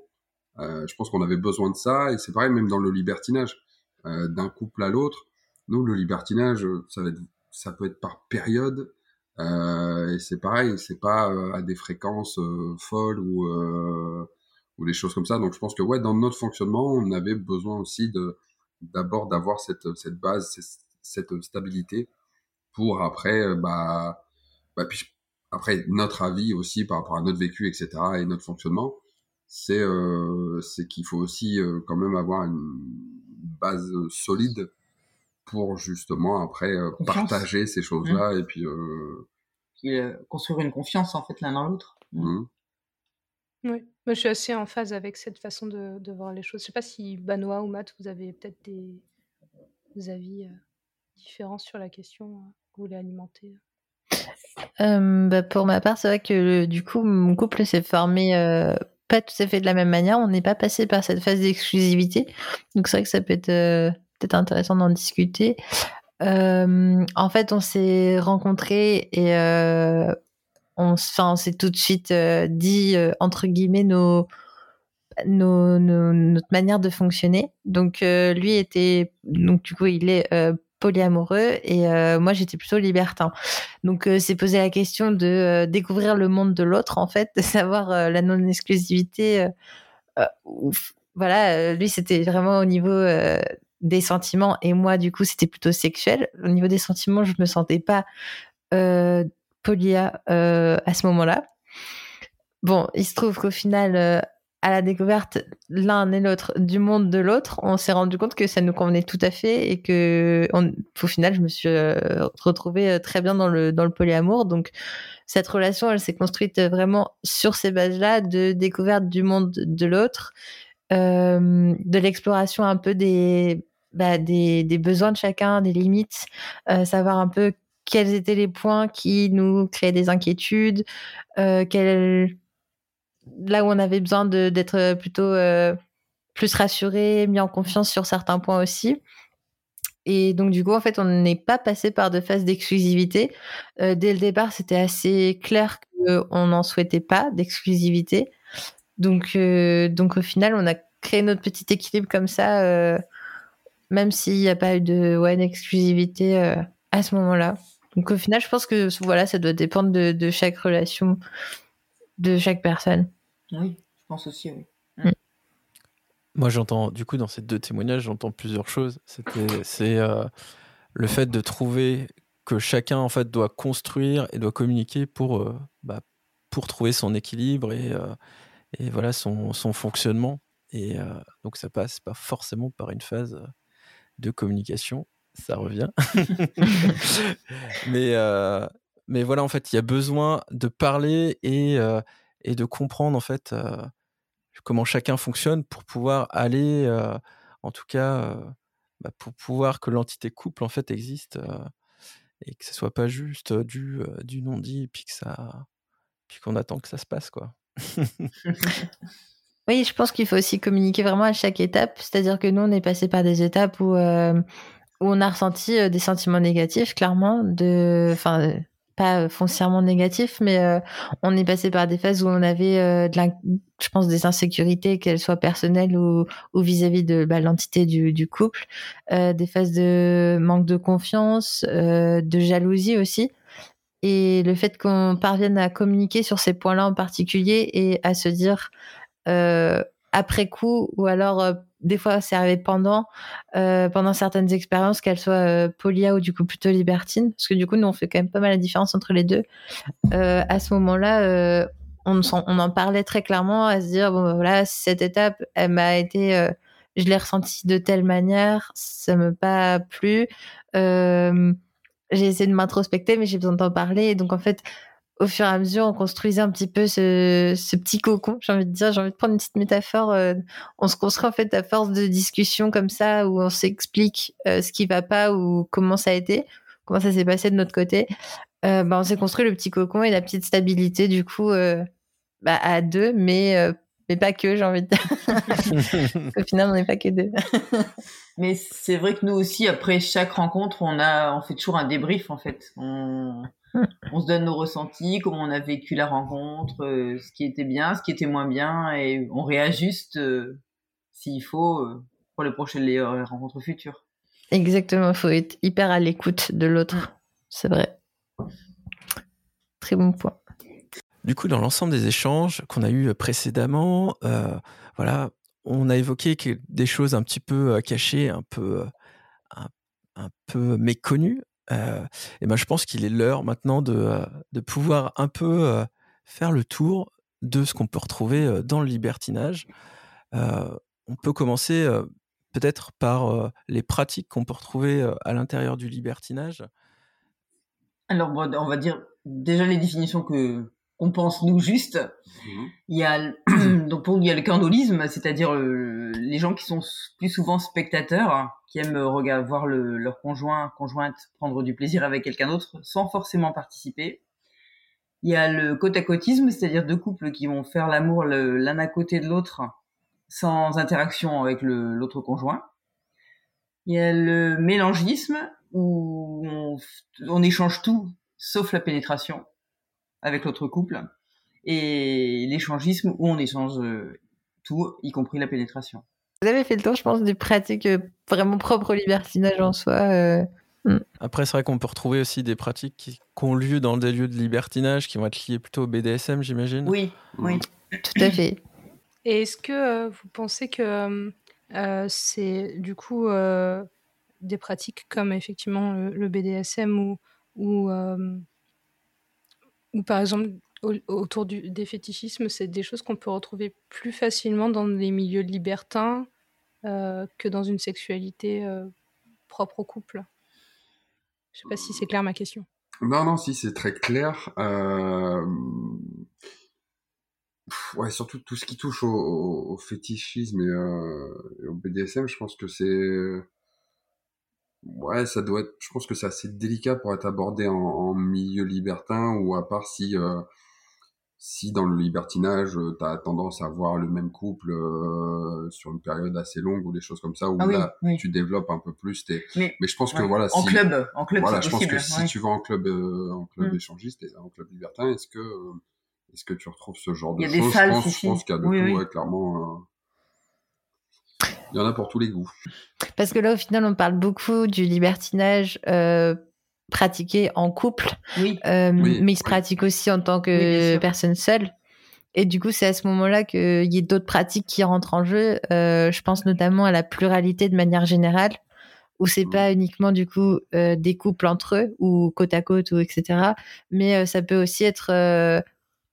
euh, je pense qu'on avait besoin de ça. Et c'est pareil, même dans le libertinage. D'un couple à l'autre. Nous, le libertinage, ça, va être, ça peut être par période. Euh, et c'est pareil, c'est pas à des fréquences folles ou, ou des choses comme ça. Donc je pense que ouais, dans notre fonctionnement, on avait besoin aussi de d'abord d'avoir cette, cette base, stabilité pour après, bah, bah puis après notre avis aussi par rapport à notre vécu, etc. et notre fonctionnement, c'est euh, c'est qu'il faut aussi quand même avoir une base euh, solide pour justement après euh, partager ces choses-là mmh. et puis euh, construire une confiance en fait l'un dans l'autre. Mmh. Mmh. Oui, moi je suis assez en phase avec cette façon de, de voir les choses. Je sais pas si Banois ou Matt, vous avez peut-être des, avis différents sur la question que vous voulez alimenter. bah pour ma part, c'est vrai que du coup, mon couple s'est formé pas tout à fait de la même manière. On n'est pas passé par cette phase d'exclusivité. Donc c'est vrai que ça peut être euh, peut-être intéressant d'en discuter. Euh, en fait, on s'est rencontrés et euh, on, s'est tout de suite dit entre guillemets nos, nos, notre manière de fonctionner. Donc lui était donc du coup il est polyamoureux et euh, moi j'étais plutôt libertin. Donc euh, c'est poser la question de euh, découvrir le monde de l'autre en fait, de savoir la non-exclusivité. voilà, lui c'était vraiment au niveau des sentiments et moi du coup c'était plutôt sexuel. Au niveau des sentiments, je me sentais pas polia à ce moment-là. Bon, il se trouve qu'au final, à la découverte l'un et l'autre du monde de l'autre, on s'est rendu compte que ça nous convenait tout à fait et que au final, je me suis euh, retrouvée euh, très bien dans le dans le polyamour. Donc cette relation, elle s'est construite vraiment sur ces bases-là de découverte du monde de l'autre, euh, de l'exploration un peu des, bah, des, des besoins de chacun, des limites, savoir un peu quels étaient les points qui nous créaient des inquiétudes, euh, quels là où on avait besoin d'être plutôt euh, plus rassuré, mis en confiance sur certains points aussi. Et donc, du coup, en fait, on n'est pas passé par de phases d'exclusivité. Euh, dès le départ, c'était assez clair qu'on n'en souhaitait pas d'exclusivité. Donc, euh, donc, au final, on a créé notre petit équilibre comme ça, euh, même s'il n'y a pas eu de ouais, d'exclusivité à ce moment-là. Donc, au final, je pense que voilà, ça doit dépendre de chaque relation, de chaque personne. Oui, je pense aussi, oui. Moi, j'entends, du coup, dans ces deux témoignages, j'entends plusieurs choses. C'est euh, le fait de trouver que chacun, en fait, doit construire et doit communiquer pour, euh, bah, pour trouver son équilibre et, euh, et voilà, son, son, fonctionnement. Et donc, ça passe pas forcément par une phase de communication. Ça revient. mais, mais voilà, en fait, il y a besoin de parler et, et de comprendre, en fait, comment chacun fonctionne pour pouvoir aller, euh, en tout cas, euh, bah, pour pouvoir que l'entité couple en fait existe euh, et que ce soit pas juste du, du non-dit puis que ça, puis qu'on attend que ça se passe quoi. oui, je pense qu'il faut aussi communiquer vraiment à chaque étape. C'est-à-dire que nous, on est passé par des étapes où, où on a ressenti des sentiments négatifs, clairement, de, enfin, pas foncièrement négatifs, mais on est passé par des phases où on avait la, je pense, des insécurités, qu'elles soient personnelles ou, vis-à-vis de bah, l'entité du, couple, euh, des phases de manque de confiance, euh, de jalousie aussi. Et le fait qu'on parvienne à communiquer sur ces points-là en particulier et à se dire euh, après coup, ou alors des fois c'est arrivé pendant, pendant certaines expériences, qu'elles soient polia ou du coup plutôt libertines, parce que du coup nous on fait quand même pas mal la différence entre les deux. à ce moment-là, on, en parlait très clairement à se dire bon voilà cette étape elle m'a été euh, je l'ai ressentie de telle manière ça me pas plu euh, j'ai essayé de m'introspecter mais j'ai besoin d'en parler donc en fait au fur et à mesure on construisait un petit peu ce, petit cocon j'ai envie de dire j'ai envie de prendre une petite métaphore euh, on se construit en fait à force de discussions comme ça où on s'explique ce qui va pas ou comment ça a été comment ça s'est passé de notre côté euh, bah, on s'est construit le petit cocon et la petite stabilité du coup euh, bah, à deux, mais euh, mais pas que, j'ai envie de dire. Au final, on n'est pas que deux. mais c'est vrai que nous aussi, après chaque rencontre, on a, on fait toujours un débrief en fait. On, on se donne nos ressentis, comment on a vécu la rencontre, ce qui était bien, ce qui était moins bien, et on réajuste s'il faut pour les prochaines rencontres futures. Exactement, il faut être hyper à l'écoute de l'autre. C'est vrai. Très bon point. Du coup, dans l'ensemble des échanges qu'on a eus précédemment, euh, voilà, on a évoqué des choses un petit peu euh, cachées, un peu, euh, un, peu méconnues. Et ben, je pense qu'il est l'heure maintenant de, de, pouvoir un peu faire le tour de ce qu'on peut retrouver dans le libertinage. on peut commencer peut-être par les pratiques qu'on peut retrouver à l'intérieur du libertinage. Alors, on va dire déjà les définitions que qu'on pense nous juste. Il y a donc il y a le candolisme, c'est-à-dire les gens qui sont plus souvent spectateurs, qui aiment regarder, voir leur conjoint conjointe prendre du plaisir avec quelqu'un d'autre sans forcément participer. Il y a le côte à côtisme, c'est-à-dire deux couples qui vont faire l'amour l'un à côté de l'autre sans interaction avec l'autre conjoint. Il y a le mélangisme où on, échange tout sauf la pénétration avec l'autre couple et l'échangisme où on échange euh, tout, y compris la pénétration. Vous avez fait le tour, je pense, des pratiques euh, vraiment propres au libertinage en soi. Euh, hmm. Après, c'est vrai qu'on peut retrouver aussi des pratiques qui, ont lieu dans des lieux de libertinage, qui vont être liées plutôt au BDSM, j'imagine. Oui, oui. Tout à fait. Et est-ce que vous pensez que c'est du coup des pratiques comme effectivement le, BDSM ou, ou, ou par exemple autour des fétichismes, c'est des choses qu'on peut retrouver plus facilement dans les milieux libertins que dans une sexualité propre au couple Je sais pas si c'est clair ma question. Non, non, si c'est très clair. Ouais, surtout tout ce qui touche au, fétichisme et, au BDSM, je pense que c'est Ouais, ça doit être. Je pense que c'est assez délicat pour être abordé en, milieu libertin ou à part si euh, si dans le libertinage, tu as tendance à voir le même couple sur une période assez longue ou des choses comme ça, où Ah oui, là, oui. tu développes un peu plus tes... Mais, Mais je pense que voilà, en si, club, en club, voilà, je pense possible. que si ouais. tu vas en club, euh, en club Mm. échangiste et en club libertin, est-ce que, euh, est-ce que tu retrouves ce genre de Il y a des choses? Je pense, je pense qu'il y a de Oui, tout, ouais, clairement. Il y en a pour tous les goûts. Parce que là, au final, on parle beaucoup du libertinage euh, pratiqué en couple, Oui, euh, Oui, mais il se oui. pratique aussi en tant que personne seule. Et du coup, c'est à ce moment-là qu'il y a d'autres pratiques qui rentrent en jeu. Euh, je pense notamment à la pluralité de manière générale, où c'est Mm. pas uniquement du coup euh, des couples entre eux ou côte à côte ou etc. Mais euh, ça peut aussi être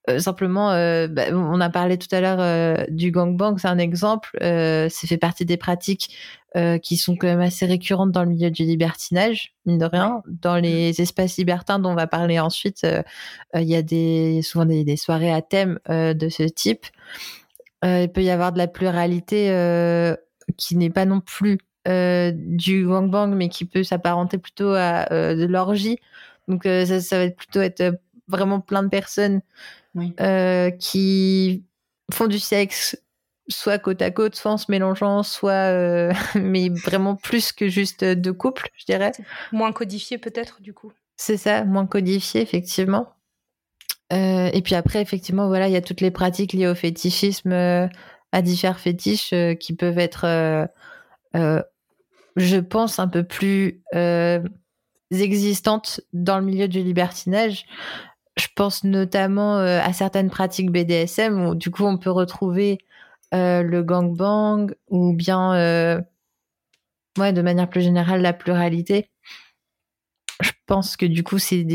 euh, euh, simplement. euh, bah, on a parlé tout à l'heure euh, du gangbang, c'est un exemple. Euh, ça fait partie des pratiques euh, qui sont quand même assez récurrentes dans le milieu du libertinage, mine de rien. Dans les espaces libertins dont on va parler ensuite, euh, euh, il y a des, souvent des, des soirées à thème euh, de ce type. Euh, il peut y avoir de la pluralité euh, qui n'est pas non plus euh, du gangbang, mais qui peut s'apparenter plutôt à euh, de l'orgie. Donc euh, ça, ça va être plutôt être euh, vraiment plein de personnes oui. euh, qui font du sexe soit côte à côte, soit en se mélangeant, soit euh, mais vraiment plus que juste deux couples, je dirais. Moins codifié peut-être du coup. C'est ça, moins codifié effectivement. Euh, et puis après, effectivement, voilà, il y a toutes les pratiques liées au fétichisme, euh, à divers fétiches qui peuvent être, je pense, un peu plus existantes dans le milieu du libertinage. Je pense notamment euh, à certaines pratiques BDSM où du coup on peut retrouver euh, le gangbang ou bien, euh, ouais, de manière plus générale, la pluralité. Je pense que du coup c'est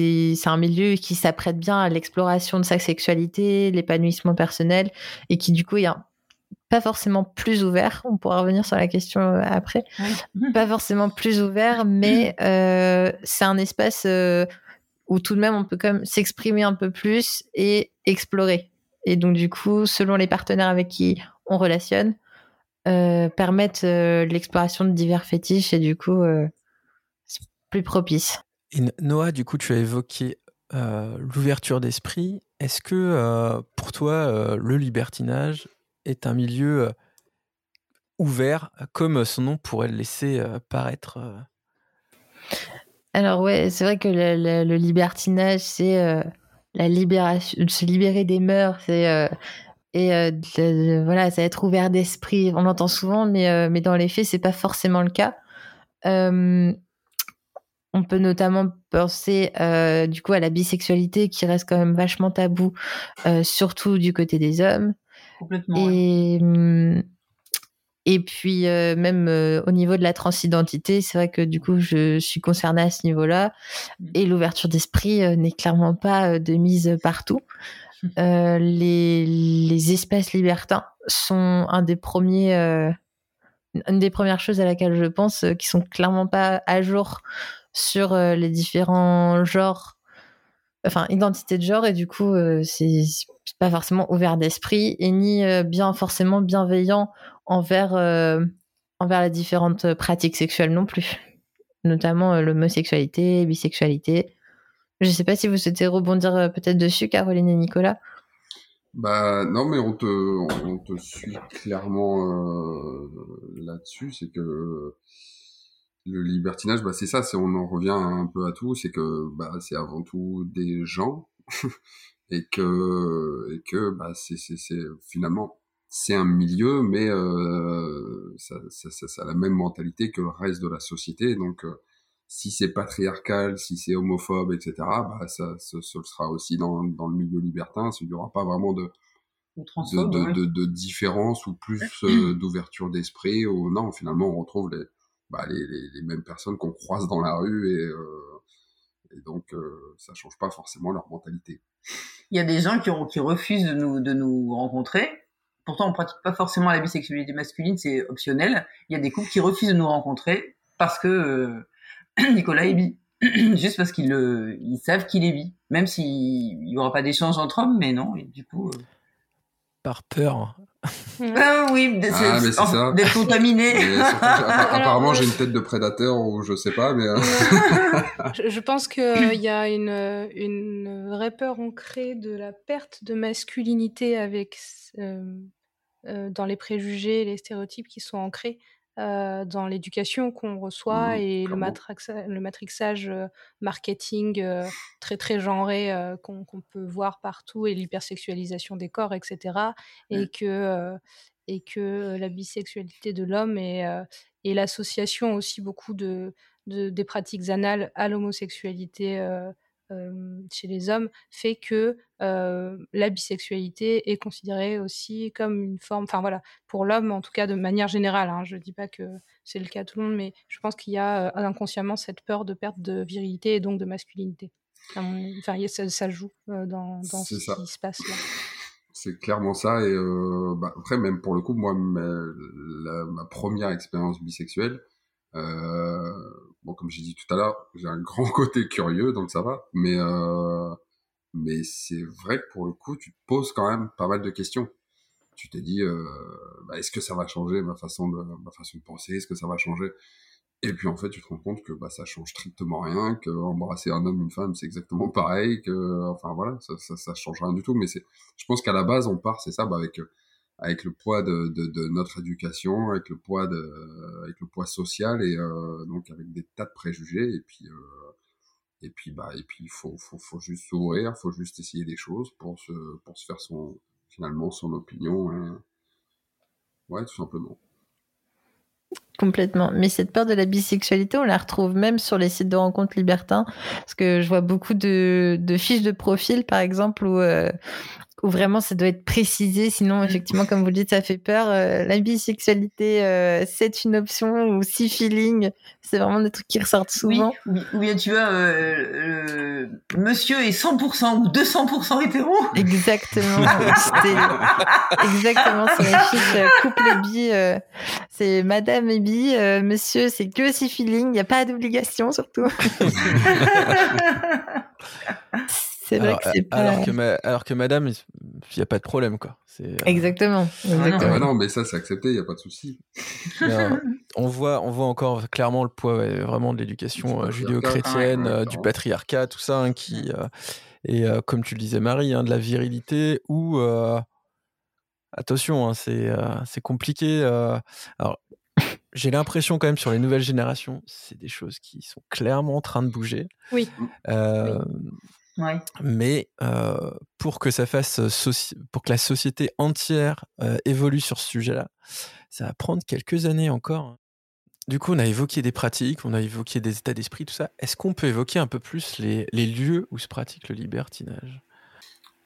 un milieu qui s'apprête bien à l'exploration de sa sexualité, l'épanouissement personnel et qui du coup est un- pas forcément plus ouvert. On pourra revenir sur la question après pas forcément plus ouvert, mais euh, c'est un espace où tout de même on peut quand même s'exprimer un peu plus et explorer. Et donc du coup, selon les partenaires avec qui on relationne, euh, permettre euh, l'exploration de divers fétiches et du coup, euh, plus propice. Et Noah, du coup, tu as évoqué l'ouverture d'esprit. Est-ce que pour toi, le libertinage est un milieu ouvert, comme son nom pourrait le laisser paraître Alors ouais, c'est vrai que le, le- le libertinage, c'est euh, la libération, se libérer des mœurs, c'est euh, et euh, de- de- voilà, ça être ouvert d'esprit. On l'entend souvent, mais mais dans les faits, c'est pas forcément le cas. On peut notamment penser du coup à la bisexualité qui reste quand même vachement tabou, surtout du côté des hommes. Complètement. Et, hum, et puis, euh, même euh, au niveau de la transidentité, c'est vrai que du coup, je suis concernée à ce niveau-là. Et l'ouverture d'esprit euh, n'est clairement pas de mise partout. Les, les espaces libertins sont un des premiers, une des premières choses à laquelle je pense qui sont clairement pas à jour sur les différents genres, enfin identité de genre et du coup c'est pas forcément ouvert d'esprit et ni euh, bien forcément bienveillant envers euh, envers les différentes pratiques sexuelles non plus, notamment euh, l'homosexualité, bisexualité. Je sais pas si vous souhaitez rebondir peut-être dessus, Caroline et Nicolas. Bah non, mais on te, on te suit clairement là-dessus. C'est que le libertinage, bah c'est ça. C'est on en revient un peu à tout. C'est que bah c'est avant tout des gens et que et que bah c'est c'est c'est finalement c'est un milieu, mais euh, ça, ça, ça, ça a la même mentalité que le reste de la société. Donc euh, si c'est patriarcal, si c'est homophobe, etc., bah ça, ce, ce sera aussi dans, dans le milieu libertin. Il n'y aura pas vraiment de, de, transphobe, de, ouais. de, de différence ou plus euh, d'ouverture d'esprit. Ou non, finalement, on retrouve les, bah, les, les, les mêmes personnes qu'on croise dans la rue et, euh, et donc euh, ça change pas forcément leur mentalité. Il y a des gens qui, ont- qui refusent de nous, de nous rencontrer. Pourtant, on pratique pas forcément la bisexualité masculine, c'est optionnel. Il y a des couples qui refusent de nous rencontrer parce que euh, Nicolas est bi. Juste parce qu'ils le, ils savent qu'il est bi. Même s'il y aura pas d'échange entre hommes, mais non. Et du coup, euh, par peur Ah oui, Ah, mais c'est ça. d'être contaminé. Et surtout, appa- Alors, apparemment, euh, j'ai une tête de prédateur ou je sais pas, mais euh, je, je pense qu'il y a une, une vraie peur ancrée de la perte de masculinité avec, euh, euh, dans les préjugés et les stéréotypes qui sont ancrés euh, dans l'éducation qu'on reçoit et le, matraxa- le matrixage euh, marketing euh, très très genré qu'on peut voir partout et l'hypersexualisation des corps, etc. Et que, et que la bisexualité de l'homme et, et l'association aussi beaucoup de, de- des pratiques anales à l'homosexualité chez les hommes fait que la bisexualité est considérée aussi comme une forme, enfin voilà, pour l'homme en tout cas de manière générale, hein, je dis pas que c'est le cas de tout le monde, mais je pense qu'il y a inconsciemment cette peur de perte de virilité et donc de masculinité. À Enfin, ça, ça joue dans, ce ça. qui se passe là. c'est clairement ça. Et euh, bah, après, même pour le coup, moi, ma, la- ma première expérience bisexuelle, euh, bon, comme j'ai dit tout à l'heure, j'ai un grand côté curieux, donc ça va. Mais euh, mais c'est vrai que pour le coup, tu te poses quand même pas mal de questions. Tu t'es dit, euh, bah, est-ce que ça va changer ma façon de ma façon de penser? Est-ce que ça va changer? Et puis en fait, tu te rends compte que bah ça change strictement rien, que embrasser un homme, une femme, c'est exactement pareil, que enfin voilà, ça, ça, ça change rien du tout. Mais c'est, je pense qu'à la base, on part, c'est ça, bah, avec avec le poids de, notre éducation, avec le poids social et euh, donc avec des tas de préjugés et puis euh, et puis bah et puis il faut juste s'ouvrir, faut juste essayer des choses pour se faire son finalement son opinion. hein. Ouais, tout simplement. Complètement. Mais cette peur de la bisexualité, on la retrouve même sur les sites de rencontres libertins. Parce que je vois beaucoup de, de fiches de profil, par exemple, où, euh, où vraiment ça doit être précisé. Sinon, effectivement, comme vous le dites, ça fait peur. Euh, la bisexualité, euh, c'est une option ou si feeling. C'est vraiment des trucs qui ressortent Oui, souvent. ou ou bien tu vois, euh, monsieur est 100% ou 200% hétéro. Exactement. Exactement sur la fiche euh, couple et bi. euh, c'est Madame et bi, euh, Monsieur, c'est que si feeling. Il n'y a pas d'obligation surtout. c'est vrai alors, que c'est pas. alors que, ma- alors que madame, il n'y a pas de problème, quoi. C'est, euh, Exactement. exactement. Ah bah non, mais ça c'est accepté, il y a pas de souci. euh, on, voit, on voit encore clairement le poids ouais, vraiment de l'éducation Du euh, judéo-chrétienne, patriarcat, ouais, ouais, du patriarcat, tout ça, hein, qui, euh, et euh, comme tu le disais, Marie, hein, de la virilité, ou euh, attention, hein, c'est euh, c'est compliqué. euh, alors, j'ai l'impression quand même sur les nouvelles générations, c'est des choses qui sont clairement en train de bouger. Oui. Euh, Ouais. mais euh, pour que ça fasse soci- pour que la société entière euh, évolue sur ce sujet-là, ça va prendre quelques années encore. Du coup, on a évoqué des pratiques, on a évoqué des états d'esprit, tout ça. Est-ce qu'on peut évoquer un peu plus les, les lieux où se pratique le libertinage?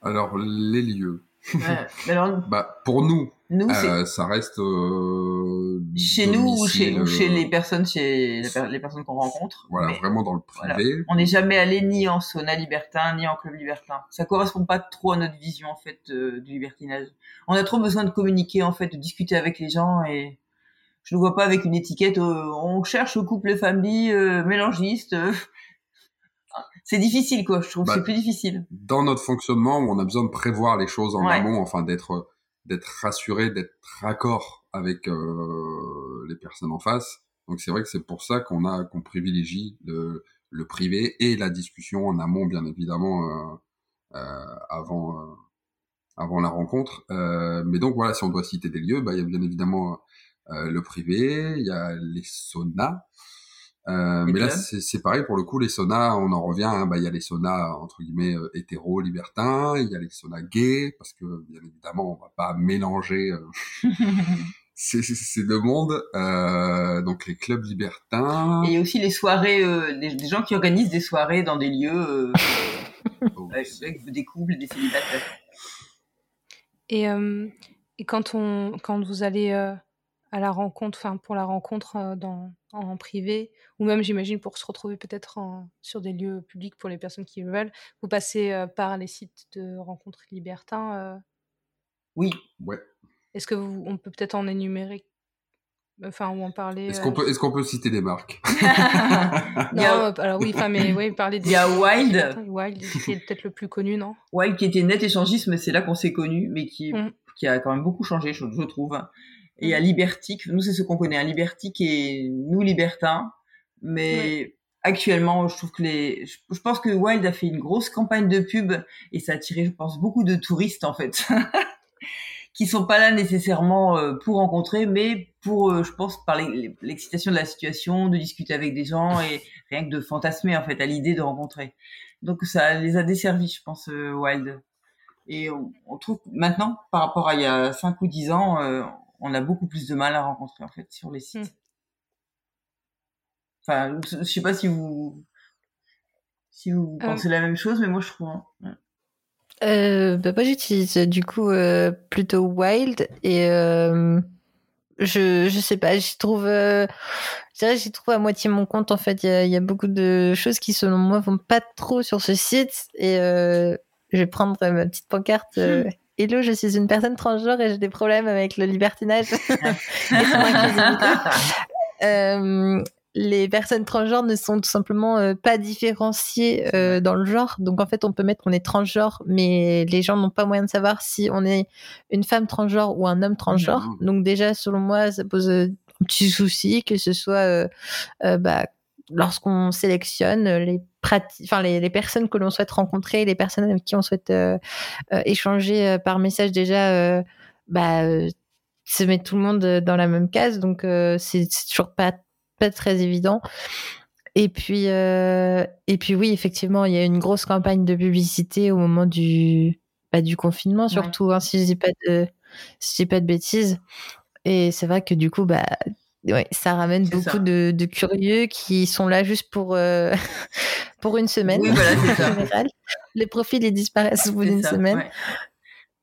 Alors les lieux. Ouais. Mais alors, Bah pour nous, nous, euh, ça reste euh, chez nous ou chez, ou chez euh, les personnes, chez les, per- les personnes qu'on rencontre. Voilà, Mais vraiment dans le voilà. privé. On n'est jamais allé ni en sauna libertin, ni en club libertin. Ça correspond pas trop à notre vision, en fait, euh, du libertinage. On a trop besoin de communiquer, en fait, de discuter avec les gens et je ne vois pas avec une étiquette, on cherche couple famille, euh, mélangiste. Euh. C'est difficile, quoi. Je trouve que Bah, c'est plus difficile. dans notre fonctionnement, on a besoin de prévoir les choses en Ouais. amont, enfin d'être d'être rassuré, d'être raccord avec euh, les personnes en face. Donc c'est vrai que c'est pour ça qu'on a qu'on privilégie le, le privé et la discussion en amont, bien évidemment, euh, euh, avant euh, avant la rencontre. Euh, mais donc voilà, si on doit citer des lieux, bah il y a bien évidemment euh, le privé, il y a les saunas. Euh, mais là, c'est pareil pour le coup, les saunas, on en revient. hein, bah, il y a les saunas entre guillemets euh, hétéro libertins, il y a les saunas gays, parce que bien évidemment, on va pas mélanger euh, ces, deux mondes. Euh, donc les clubs libertins. Et il y a aussi les soirées, euh, des, des gens qui organisent des soirées dans des lieux euh, Oh, avec, des couples des célibataires. Et, euh, et quand, on, quand vous allez euh, à la rencontre, enfin pour la rencontre euh, dans, en privé, ou même j'imagine pour se retrouver peut-être sur des lieux publics pour les personnes qui le veulent, vous passez euh, par les sites de rencontres libertins. euh, Oui. Ouais. Est-ce que vous, on peut peut-être en énumérer, enfin ou en parler Est-ce euh, qu'on peut est-ce qu'on peut citer des marques? Il Non, y a, alors oui, enfin mais oui, parler des. il y a Wild. Wild, qui est peut-être le plus connu, non? Wild qui était net échangiste, mais c'est là qu'on s'est connus, mais qui est Mm. qui a quand même beaucoup changé, je, je trouve. Et à Libertic, nous c'est ce qu'on connaît, à Libertic et nous libertins, mais actuellement, je trouve que les, je, pense que Wild a fait une grosse campagne de pub et ça a attiré, je pense, beaucoup de touristes en fait, qui sont pas là nécessairement euh, pour rencontrer, mais pour, euh, je pense, par l'excitation de la situation, de discuter avec des gens et rien que de fantasmer en fait à l'idée de rencontrer. Donc ça les a desservis, je pense, euh, Wild. Et on, trouve maintenant, par rapport à il y a 5 ou 10 ans, on a beaucoup plus de mal à rencontrer en fait sur les sites. Hmm. Enfin, je sais pas si vous si vous euh. pensez la même chose, mais moi je trouve. Hein. Euh, bah, moi j'utilise du coup euh, plutôt Wild et je je sais pas, j'y trouve j'y trouve à moitié mon compte en fait. Il y a, beaucoup de choses qui selon moi vont pas trop sur ce site et je vais prendre ma petite pancarte. Hmm. Hello, je suis une personne transgenre et j'ai des problèmes avec le libertinage euh, les personnes transgenres ne sont tout simplement euh, pas différenciées euh, dans le genre. Donc en fait, on peut mettre qu'on est transgenre, mais les gens n'ont pas moyen de savoir si on est une femme transgenre ou un homme transgenre. Donc déjà, selon moi, ça pose un petit souci que ce soit bah, lorsqu'on sélectionne les enfin les, les, personnes que l'on souhaite rencontrer, les personnes avec qui on souhaite euh, euh, échanger euh, par message déjà, bah, se mettre tout le monde dans la même case. Donc c'est toujours pas pas très évident. Et puis et puis oui, effectivement, il y a une grosse campagne de publicité au moment du bah, du confinement surtout, hein, si je dis pas de si je dis pas de bêtises. Et c'est vrai que du coup, bah ouais, ça ramène beaucoup de, de, curieux qui sont là juste pour, euh, pour une semaine. Oui, voilà, en général. Les profils, ils disparaissent au bout d'une semaine.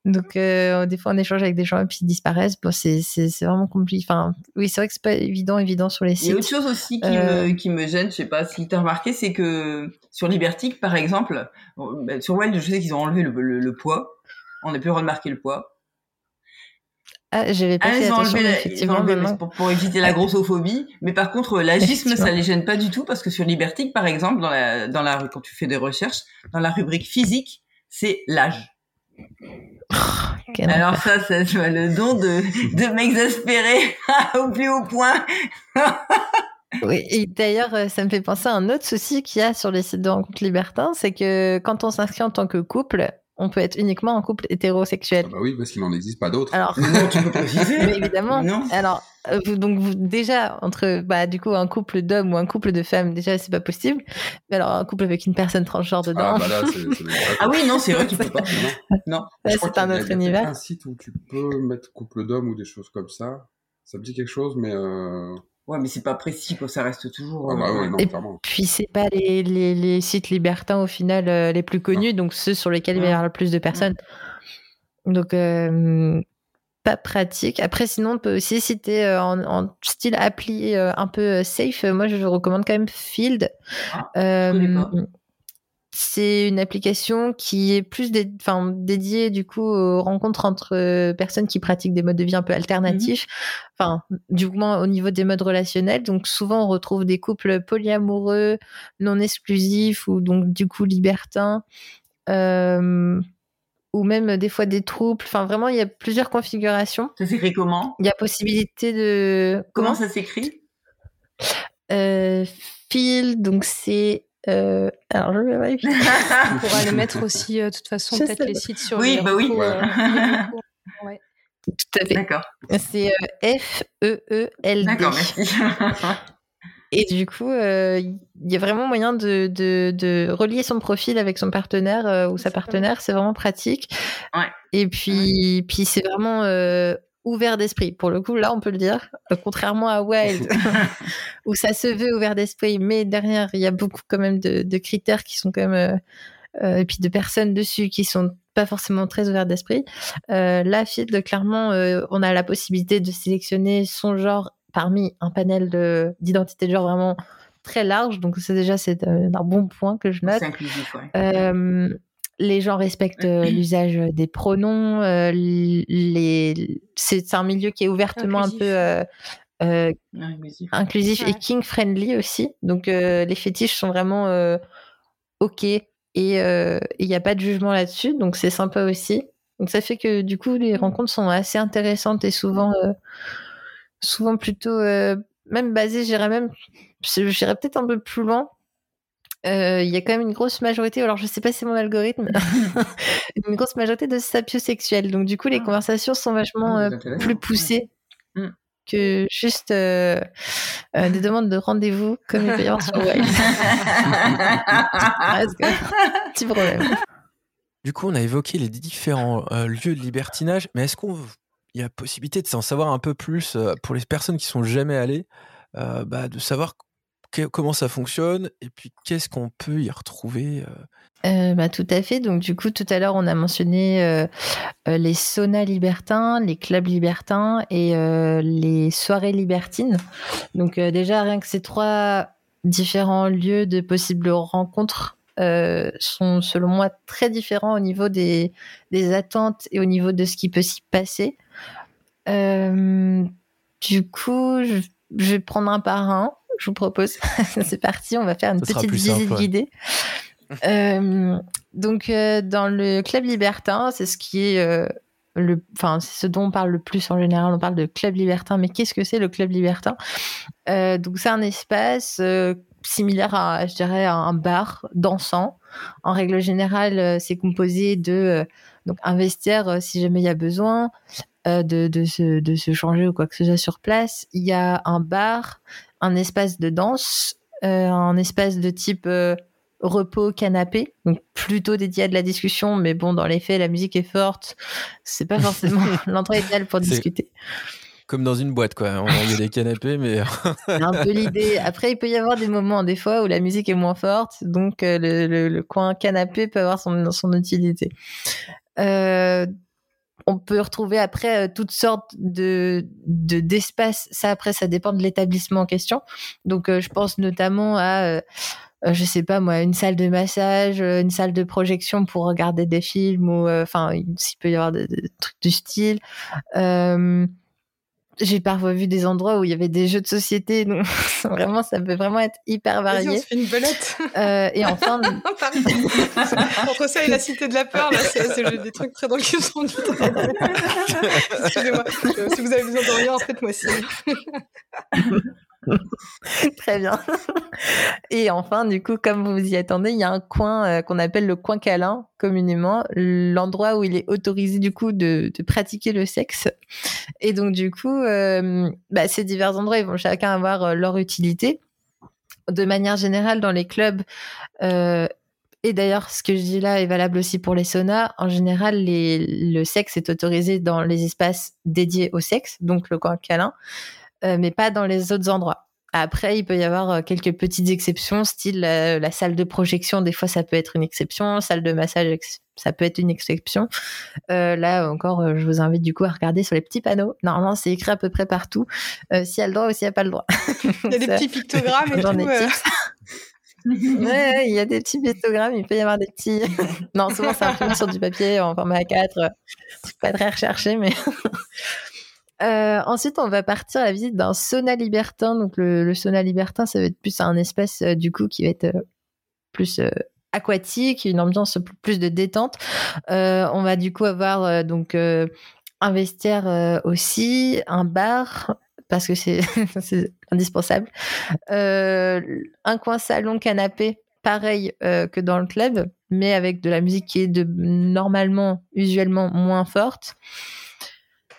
Donc, euh, des fois, on échange avec des gens et puis ils disparaissent. Bon, c'est, vraiment compliqué. Enfin, oui, c'est vrai que c'est pas évident, évident sur les sites. Il y a autre chose aussi qui, me, euh, qui me gêne, je sais pas si tu as remarqué, c'est que sur Libertic, par exemple, bah, sur Wild, je sais qu'ils ont enlevé le, le, poids. On n'a plus marquer le poids. Ah, j'avais pas ah, fait attention, effectivement. pour, pour, éviter la grossophobie. Mais par contre, l'agisme, ça les gêne pas du tout parce que sur Libertic, par exemple, dans la, dans la, quand tu fais des recherches, dans la rubrique physique, c'est l'âge. Oh, Alors ça, ça, as le don de, de m'exaspérer au plus haut point. oui, et d'ailleurs, euh, ça me fait penser à un autre souci qu'il y a sur les sites de rencontres libertins, c'est que quand on s'inscrit en tant que couple, on peut être uniquement un couple hétérosexuel. Ah bah oui, parce qu'il n'en existe pas d'autres. Alors, non, tu peux préciser. Mais évidemment. Non. Alors, euh, donc vous, déjà entre bah du coup un couple d'hommes ou un couple de femmes, déjà c'est pas possible. Mais alors un couple avec une personne transgenre dedans. Ah bah là, ah oui, non, c'est vrai qu'il peut pas. Non, c'est un autre univers. Un site où tu peux mettre couple d'hommes ou des choses comme ça. Ça me dit quelque chose, mais. Euh... Ouais, mais c'est pas précis, quoi. Ça reste toujours. Ah bah euh, ouais, non, et clairement. puis c'est pas les, les, les, sites libertins au final euh, les plus connus, donc ceux sur lesquels il va y avoir le plus de personnes. Donc euh, pas pratique. Après, sinon, on peut aussi citer en, en, style appli un peu safe. Moi, je recommande quand même Field. Ah, pas c'est une application qui est plus dédiée du coup aux rencontres entre euh, personnes qui pratiquent des modes de vie un peu alternatifs. Mhm. Enfin, du moins au niveau des modes relationnels. Donc souvent on retrouve des couples polyamoureux, non exclusifs ou donc du coup libertins. Euh, ou même des fois des troubles. Enfin, vraiment, il y a plusieurs configurations. Ça s'écrit comment? Il y a possibilité de. Comment, ça s'écrit? Euh, Phil, donc c'est euh, alors, je vais On pourra le mettre aussi, euh, de toute façon, peut-être les sites sur Oui, bah oui. Euh, ouais. Tout à fait. D'accord. C'est euh, F-E-E-L-D. D'accord, merci. Et du coup, il y a vraiment moyen de, de, de, relier son profil avec son partenaire ou sa partenaire. C'est vraiment pratique. Ouais. Et puis, puis c'est vraiment ouvert d'esprit. Pour le coup, là, on peut le dire, euh, contrairement à Wild, où ça se veut ouvert d'esprit, mais derrière, il y a beaucoup quand même de, critères qui sont quand même, euh, euh, et puis de personnes dessus qui sont pas forcément très ouvertes d'esprit. Euh, là, Field, clairement, on a la possibilité de sélectionner son genre parmi un panel d'identité de, genre vraiment très large. Donc, c'est déjà c'est un bon point que je note. C'est inclusif, ouais les gens respectent euh, l'usage des pronoms. Euh, les... C'est un milieu qui est ouvertement un peu euh, inclusif, et king friendly aussi. Donc les fétiches sont vraiment ok et il n'y a pas de jugement là-dessus. Donc c'est sympa aussi. Donc ça fait que du coup les rencontres sont assez intéressantes et souvent, souvent plutôt même basées, j'irais même, j'irais peut-être un peu plus loin il y a quand même une grosse majorité, alors je sais pas si c'est mon algorithme, une grosse majorité de sapiosexuels. Donc du coup, les ah. conversations sont vachement ah, plus poussées mmh. que juste des demandes de rendez-vous comme les payants sur Wild. Petit problème. Du coup, on a évoqué les différents lieux de libertinage, mais est-ce qu'on il y a possibilité de s'en savoir un peu plus pour les personnes qui sont jamais allées, bah, de savoir comment ça fonctionne et puis qu'est-ce qu'on peut y retrouver euh? Euh, bah, tout à fait. Donc, du coup, tout à l'heure, on a mentionné euh, les saunas libertins, les clubs libertins et les soirées libertines. Donc, déjà, rien que ces trois différents lieux de possibles rencontres sont, selon moi, très différents au niveau des, attentes et au niveau de ce qui peut s'y passer. du coup, je vais prendre un par un je vous propose. c'est parti, on va faire une petite visite guidée. Euh, donc, euh, dans le club libertin, c'est ce qui est euh, le, enfin, c'est ce dont on parle le plus en général. On parle de club libertin, mais qu'est-ce que c'est le club libertin? Donc, c'est un espace similaire à, je dirais, à un bar dansant. En règle générale, c'est composé de donc un vestiaire si jamais il y a besoin, de, de, se, de se changer ou quoi que ce soit sur place. Il y a un bar, un espace de danse, euh, un espace de type euh, repos canapé, donc plutôt dédié à de la discussion, mais bon, dans les faits, la musique est forte, c'est pas forcément l'endroit idéal pour discuter. Comme dans une boîte, quoi. Y a des canapés, mais. c'est un peu l'idée. Après, il peut y avoir des moments, des fois, où la musique est moins forte, donc euh, le, coin canapé peut avoir son, son utilité. Euh, on peut retrouver après euh, toutes sortes de d'espaces. ça après, ça dépend de l'établissement en question. Donc, euh, je pense notamment à euh, je sais pas moi, une salle de massage, une salle de projection pour regarder des films ou enfin s'il peut y avoir des, trucs du style. J'ai parfois vu des endroits où il y avait des jeux de société, donc vraiment, ça peut vraiment être hyper varié. on se fait une belette. Euh, et enfin, entre ça et la cité de la peur, là, c'est des trucs très qui sont Excusez-moi, si vous avez besoin de rien, faites-moi signe. Très bien. Et enfin, du coup, comme vous y attendez, il y a un coin euh, qu'on appelle le coin câlin, communément, l'endroit où il est autorisé du coup de, pratiquer le sexe. Et donc, du coup, euh, bah, ces divers endroits, ils vont chacun avoir euh, leur utilité. De manière générale, dans les clubs, et d'ailleurs, ce que je dis là est valable aussi pour les saunas. En général, le sexe est autorisé dans les espaces dédiés au sexe, donc le coin câlin. Euh, mais pas dans les autres endroits. Après, il peut y avoir euh, quelques petites exceptions, style euh, la salle de projection, des fois ça peut être une exception, salle de massage, ça peut être une exception. là encore, je vous invite du coup à regarder sur les petits panneaux. Normalement, c'est écrit à peu près partout, s'il y a le droit ou s'il n'y a pas le droit. il y a des petits pictogrammes et tout. ouais, il y a des petits pictogrammes, il peut y avoir des petits. non, souvent c'est imprimé sur du papier en format A4. C'est pas très recherché, mais. Euh, ensuite, on va partir à la visite d'un sauna libertin. Donc, le, sauna libertin, ça va être plus un espace euh, du coup qui va être euh, plus aquatique, une ambiance plus de détente. on va du coup avoir donc un vestiaire aussi, un bar parce que c'est indispensable, un coin salon canapé pareil que dans le club, mais avec de la musique qui est normalement, usuellement moins forte.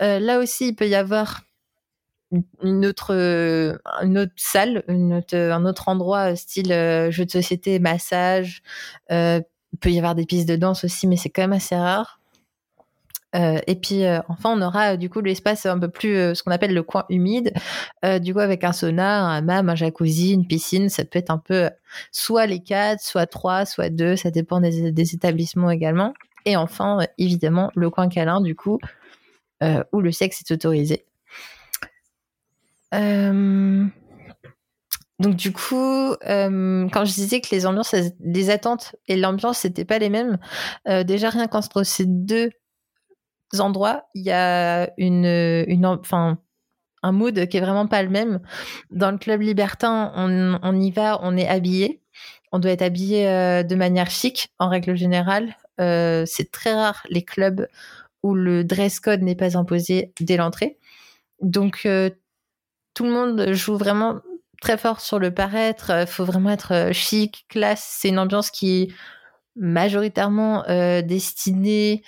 Euh, là aussi, il peut y avoir une autre, salle, un autre endroit, euh, style euh, jeu de société, massage. il peut y avoir des pistes de danse aussi, mais c'est quand même assez rare. et puis enfin, on aura du coup l'espace un peu plus ce qu'on appelle le coin humide, du coup avec un sauna, un hammam, un jacuzzi, une piscine. Ça peut être un peu soit les quatre, soit trois, soit deux. Ça dépend des, des établissements également. Et enfin, évidemment, le coin câlin, du coup, euh, où le sexe est autorisé. Euh, donc du coup, euh, quand je disais que les ambiances, les attentes et l'ambiance n'étaient pas les mêmes, déjà rien qu'entre ces deux endroits, il y a un mood qui est vraiment pas le même. Dans le club libertin, on y va, on est habillé. On doit être habillé de manière chic en règle générale. c'est très rare les clubs où le dress code n'est pas imposé dès l'entrée. Donc, euh, tout le monde joue vraiment très fort sur le paraître. Il faut vraiment être chic, classe. C'est une ambiance qui est majoritairement destinée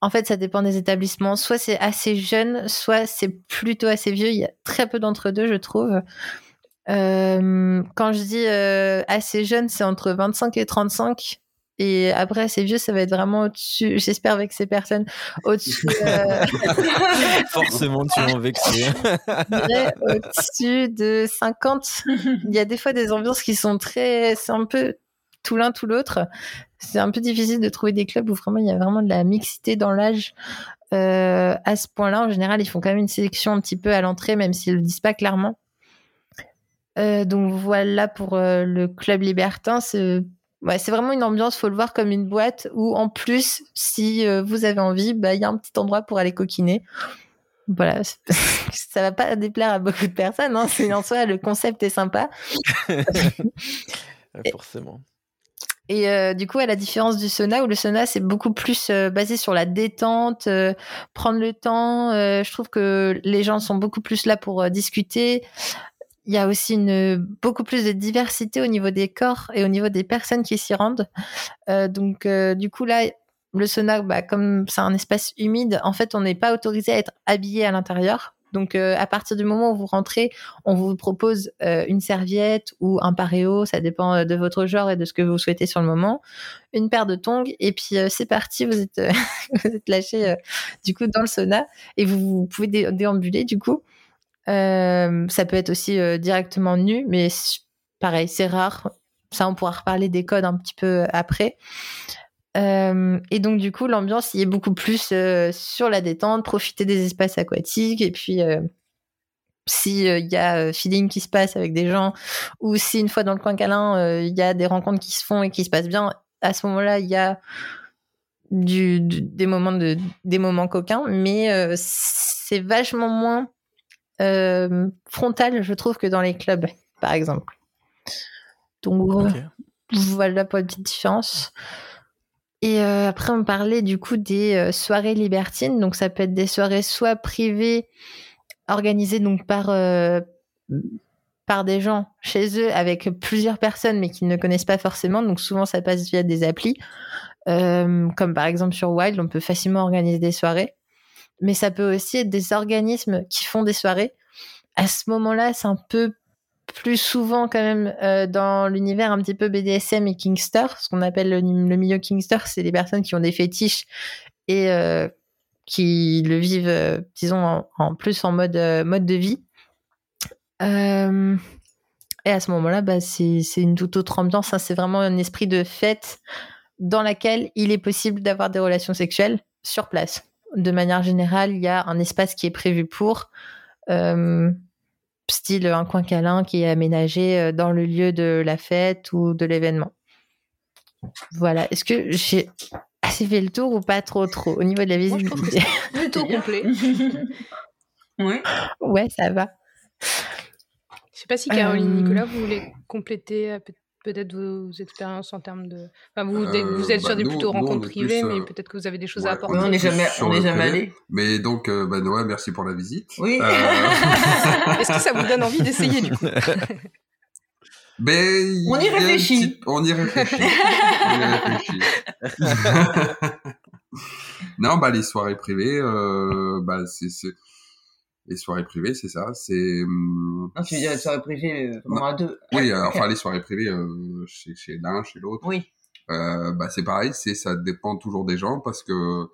en fait, ça dépend des établissements. Soit c'est assez jeune, soit c'est plutôt assez vieux. Il y a très peu d'entre deux, je trouve. Euh, quand je dis euh, assez jeune, c'est entre 25 et 35. Et après, assez vieux, ça va être vraiment au-dessus. J'espère avec ces personnes au-dessus. Euh... Forcément, tu en vexé. au-dessus de 50. Il y a des fois des ambiances qui sont très. C'est un peu tout l'un, tout l'autre. C'est un peu difficile de trouver des clubs où vraiment il y a vraiment de la mixité dans l'âge. Euh, à ce point-là, en général, ils font quand même une sélection un petit peu à l'entrée, même s'ils ne le disent pas clairement. Euh, donc voilà pour euh, le club libertin. C'est ouais, vraiment une ambiance, faut le voir comme une boîte où en plus, si vous avez envie, bah, il y a un petit endroit pour aller coquiner. Voilà, ça va pas déplaire à beaucoup de personnes. Hein. C'est en soi le concept est sympa. Forcément. Et euh, du coup, à la différence du sauna, où le sauna, c'est beaucoup plus euh, basé sur la détente, euh, prendre le temps. je trouve que les gens sont beaucoup plus là pour discuter. Il y a aussi une, beaucoup plus de diversité au niveau des corps et au niveau des personnes qui s'y rendent. donc, du coup, là, le sauna, bah, comme c'est un espace humide, en fait, on n'est pas autorisé à être habillé à l'intérieur. Donc, euh, à partir du moment où vous rentrez, on vous propose euh, une serviette ou un paréo, ça dépend euh, de votre genre et de ce que vous souhaitez sur le moment, une paire de tongs, et puis c'est parti, vous êtes, vous êtes lâché du coup dans le sauna et vous, pouvez déambuler du coup. Ça peut être aussi directement nu, mais pareil, c'est rare. Ça, on pourra reparler des codes un petit peu après. Euh, et donc du coup, l'ambiance y est beaucoup plus euh, sur la détente, profiter des espaces aquatiques et puis euh, si il y a feeling qui se passe avec des gens ou si une fois dans le coin câlin il y a des rencontres qui se font et qui se passent bien, à ce moment-là il y a du, des moments de des moments coquins, mais c'est vachement moins frontal, je trouve, que dans les clubs, par exemple. Donc voilà pour une petite différence. Et euh, après, on parlait du coup des euh, soirées libertines. Donc, ça peut être des soirées soit privées, organisées donc par, euh, par des gens chez eux avec plusieurs personnes, mais qui ne connaissent pas forcément. Donc, souvent, ça passe via des applis. comme par exemple sur Wild, on peut facilement organiser des soirées. Mais ça peut aussi être des organismes qui font des soirées. À ce moment-là, c'est un peu plus souvent quand même euh, dans l'univers un petit peu BDSM et Kingster, ce qu'on appelle le, milieu Kingster, c'est des personnes qui ont des fétiches et euh, qui le vivent, euh, disons, en, plus en mode, mode de vie. et à ce moment-là, bah, c'est une toute autre ambiance. Hein. c'est vraiment un esprit de fête dans laquelle il est possible d'avoir des relations sexuelles sur place. De manière générale, il y a un espace qui est prévu pour style un coin câlin qui est aménagé euh, dans le lieu de la fête ou de l'événement. Voilà. Est-ce que j'ai assez fait le tour ou pas trop trop? Au niveau de la visibilité Plutôt complet. oui. Ouais, ça va. Je sais pas si Caroline euh, Nicolas, vous voulez compléter euh, peut-être vos expériences en termes de. Enfin, vous, euh, vous êtes sur bah, des plutôt rencontres privées, mais euh, peut-être que vous avez des choses à apporter. on n'est jamais, on est jamais allé. Mais donc, euh, bah, Noël, merci pour la visite. Oui. Est-ce que ça vous donne envie d'essayer du coup? Ben, on y réfléchit. On y réfléchit. on y réfléchit. non, bah les soirées privées, bah c'est les soirées privées, c'est ça. C'est. Hum, non, tu veux dire les soirées privées euh, à deux. Oui, euh, enfin les soirées privées euh, chez, chez l'un, chez l'autre. Oui. Euh, bah c'est pareil, c'est ça dépend toujours des gens parce que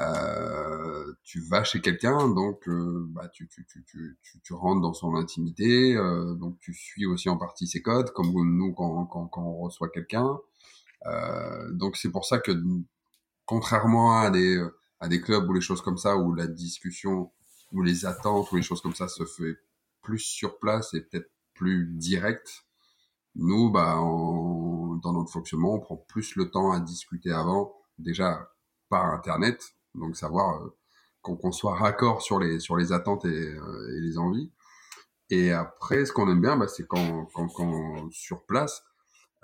euh, tu vas chez quelqu'un, donc bah tu, tu, tu, tu, tu rentres dans son intimité, donc tu suis aussi en partie ses codes, comme nous quand, quand, quand on reçoit quelqu'un. donc c'est pour ça que contrairement à des à des clubs ou les choses comme ça où la discussion où les attentes ou les choses comme ça se fait plus sur place et peut-être plus direct. Nous, bah, dans notre fonctionnement, on prend plus le temps à discuter avant, déjà par Internet, donc savoir euh, qu'on soit raccord sur les sur les attentes et, euh, et les envies. Et après, ce qu'on aime bien, bah, c'est quand, quand, quand sur place,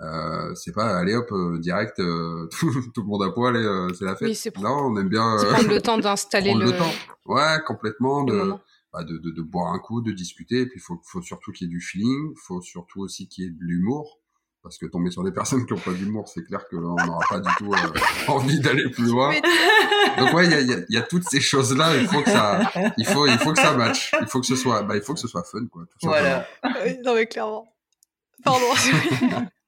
Euh, c'est pas allez hop euh, direct euh, tout, le monde à poil et c'est la fête. Oui, non, on aime bien prendre le temps d'installer le... le temps. Ouais, complètement de, bah, de, de, de boire un coup, de discuter. Et puis faut faut surtout qu'il y ait du feeling, faut surtout aussi qu'il y ait de l'humour. Parce que tomber sur des personnes qui n'ont pas d'humour, c'est clair qu'on n'aura pas du tout envie d'aller plus loin. Donc ouais, il y a, y, a, y a, toutes ces choses-là. Il faut que ça, il faut, il faut que ça matche. Il faut que ce soit, bah, il faut que ce soit fun, quoi. Tout voilà. non mais clairement. Pardon.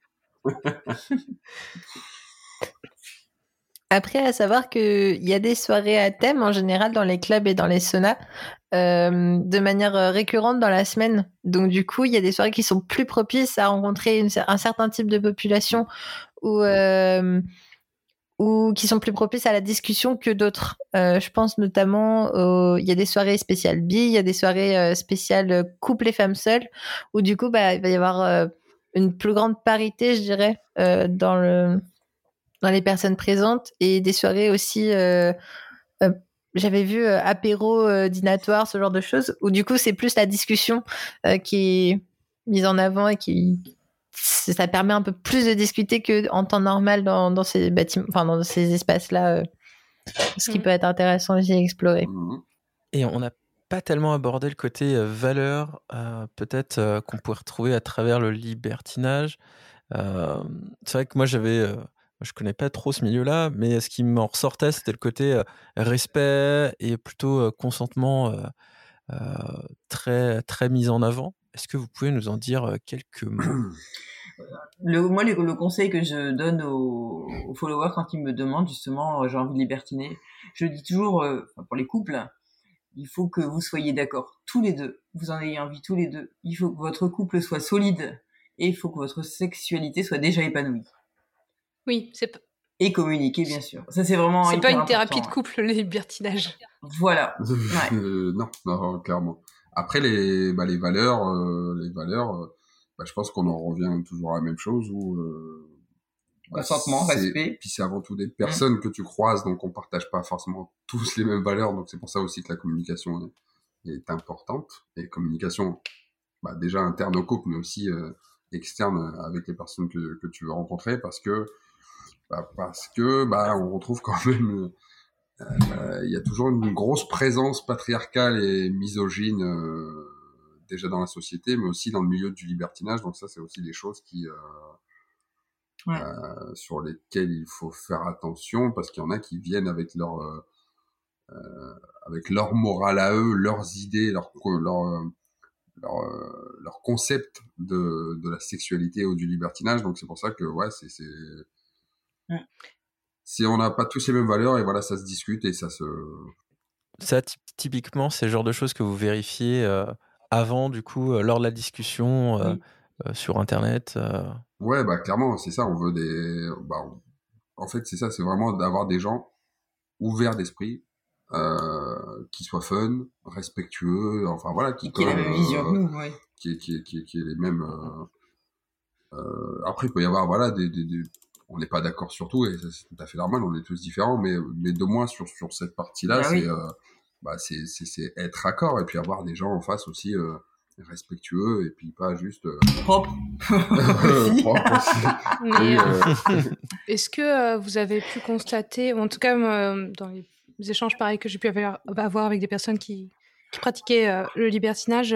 Après, à savoir qu'il y a des soirées à thème en général dans les clubs et dans les saunas euh, de manière euh, récurrente dans la semaine. Donc du coup, il y a des soirées qui sont plus propices à rencontrer un certain type de population ou euh, ou qui sont plus propices à la discussion que d'autres. je pense notamment, il y a des soirées spéciales bi, il y a des soirées spéciales couple et femmes seules, où du coup, bah, il va y avoir une plus grande parité, je dirais, euh, dans le dans les personnes présentes et des soirées aussi. Euh, euh, j'avais vu apéro dînatoire, ce genre de choses, où du coup c'est plus la discussion qui est mise en avant et qui ça permet un peu plus de discuter que en temps normal dans, dans ces bâtiments, enfin dans ces espaces-là, ce qui mmh. peut être intéressant aussi à explorer. Mmh. Et on a pas tellement abordé le côté valeur, peut-être qu'on pourrait retrouver à travers le libertinage. c'est vrai que moi j'avais, je connais pas trop ce milieu-là, mais ce qui m'en ressortait, c'était le côté respect et plutôt consentement très très mis en avant. Est-ce que vous pouvez nous en dire quelques mots? Le, moi, le, conseil que je donne aux, followers quand ils me demandent justement, j'ai envie de libertiner, je dis toujours, pour les couples, il faut que vous soyez d'accord tous les deux, vous en ayez envie tous les deux. Il faut que votre couple soit solide et il faut que votre sexualité soit déjà épanouie. Oui, c'est et communiquer bien sûr. Ça c'est vraiment C'est pas une thérapie de couple le libertinage. Voilà. Euh, non, non, clairement. Après les bah, les valeurs euh, les valeurs euh, bah, je pense qu'on en revient toujours à la même chose où consentement, respect. Puis c'est avant tout des personnes que tu croises, donc on partage pas forcément tous les mêmes valeurs, donc c'est pour ça aussi que la communication est, importante. Et communication, bah, déjà interne au couple, mais aussi euh, externe avec les personnes que, que tu veux rencontrer, parce que bah, parce que bah on retrouve quand même euh, il y a toujours une grosse présence patriarcale et misogyne euh, déjà dans la société, mais aussi dans le milieu du libertinage. Donc ça, c'est aussi des choses qui euh, sur lesquels il faut faire attention parce qu'il y en a qui viennent avec leur euh, euh avec leur morale à eux, leurs idées, leur leur leur, leur concept de, de la sexualité ou du libertinage. Donc c'est pour ça que ouais, c'est c'est si on n'a pas tous les mêmes valeurs et voilà, ça se discute et ça se ça typiquement c'est le genre de choses que vous vérifiez avant du coup lors de la discussion sur internet. Ouais, bah clairement, c'est ça. On veut des. Bah, En fait, c'est ça. C'est vraiment d'avoir des gens ouverts d'esprit, euh, qui soient fun, respectueux. Enfin voilà, qui. Qui aient la même vision que nous, ouais. Qui, qui, qui, qui est les mêmes. Euh, euh, après, il peut y avoir voilà des, des, des... on n'est pas d'accord sur tout et c'est tout à fait normal. On est tous différents, mais mais de moins sur sur cette partie-là, bah, c'est euh, bah c'est c'est être accord et puis avoir des gens en face aussi. Euh, respectueux et puis pas juste euh, propre. Euh, est-ce que euh, vous avez pu constater, ou en tout cas dans les échanges pareils que j'ai pu avoir avec des personnes qui, qui pratiquaient le libertinage,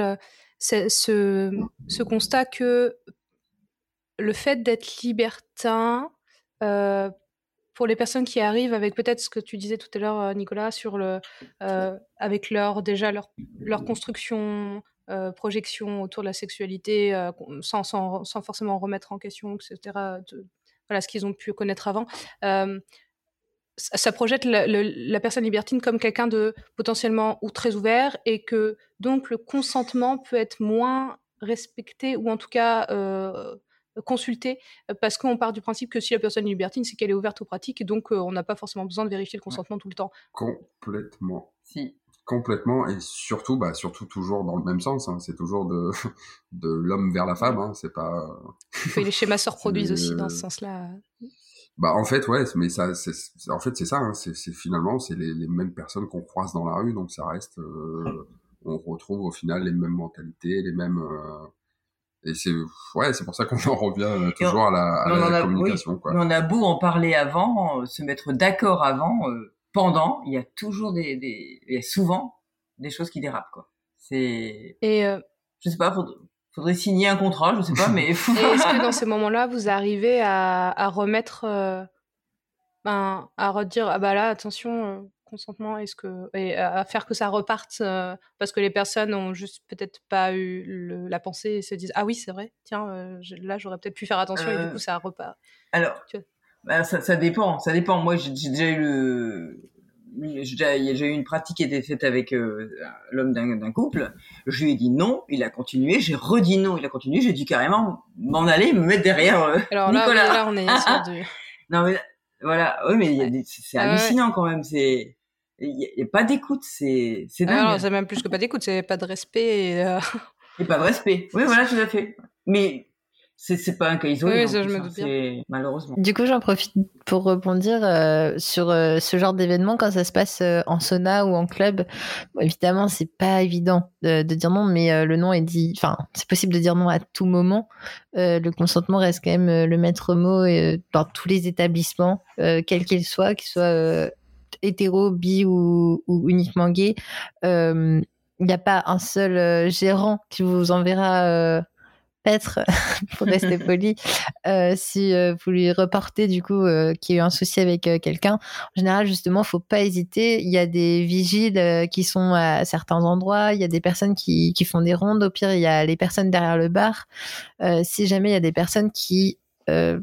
ce, ce, constat que le fait d'être libertin pour les personnes qui arrivent avec peut-être ce que tu disais tout à l'heure, Nicolas, sur le, avec leur déjà leur, leur construction euh, projection autour de la sexualité euh, sans, sans, sans, forcément remettre en question, etc. voilà ce qu'ils ont pu connaître avant. Euh, ça, projette la, personne libertine comme quelqu'un de potentiellement ou très ouvert et que donc le consentement peut être moins respecté ou en tout cas consulté parce qu'on part du principe que si la personne est libertine, c'est qu'elle est ouverte aux pratiques et donc on n'a pas forcément besoin de vérifier le consentement tout le temps. Complètement. Si. Complètement et surtout, bah surtout toujours dans le même sens. Hein. c'est toujours de de l'homme vers la femme. Hein. c'est pas. les schémas se reproduisent aussi dans ce sens-là. Bah en fait ouais, mais ça, c'est, en fait c'est ça. Hein. c'est, finalement c'est les, les, mêmes personnes qu'on croise dans la rue, donc ça reste. Euh, on retrouve au final les mêmes mentalités, les mêmes. Euh, et c'est ouais, c'est pour ça qu'on en revient toujours à la, à la communication. quoi. Mais on a beau en parler avant, se mettre d'accord avant, pendant, il y a toujours des, des, il y a souvent des choses qui dérapent quoi. C'est et je sais pas, faudrait signer un contrat, je sais pas, mais. est-ce que dans ces moments-là, vous arrivez à, à remettre, euh, ben, à redire, ah bah là, attention, euh, consentement, est-ce que, et à faire que ça reparte, euh, parce que les personnes ont juste peut-être pas eu la pensée et se disent, ah oui, c'est vrai, tiens, là, j'aurais peut-être pu faire attention et du coup, ça repart. Alors, bah, ça, ça, dépend, ça dépend. Moi, j'ai déjà eu le, j'ai eu une pratique qui était faite avec euh, l'homme d'un couple. Je lui ai dit non, il a continué. J'ai redit non, il a continué. J'ai dit carrément m'en aller, me mettre derrière euh, Alors là, Nicolas. là, on est sur du... non mais voilà, oui mais c'est ah hallucinant quand même. C'est il n'y a, pas d'écoute, c'est c'est ah dingue. c'est même plus que pas d'écoute, c'est pas de respect. Et, euh... et pas de respect. Oui, voilà, tout à fait. Mais c'est pas un cas isolé. Oui, ça, je me doute bien. Malheureusement. Du coup, j'en profite pour rebondir euh, sur euh, ce genre d'événement quand ça se passe euh, en sauna ou en club. Bon, évidemment, c'est pas évident de, de, dire non, mais le non est dit. Enfin, c'est possible de dire non à tout moment. le consentement reste quand même le maître mot dans tous les établissements, quels qu'ils soient, qu'ils soient hétéro, bi ou, ou uniquement gay. Il n'y a pas un seul gérant qui vous enverra être, pour rester poli, euh, si euh, vous lui reportez du coup euh, qu'il y a eu un souci avec quelqu'un. En général, justement, faut pas hésiter. Il y a des vigiles qui sont à certains endroits. Il y a des personnes qui, qui font des rondes. Au pire, il y a les personnes derrière le bar. si jamais il y a des personnes qui ne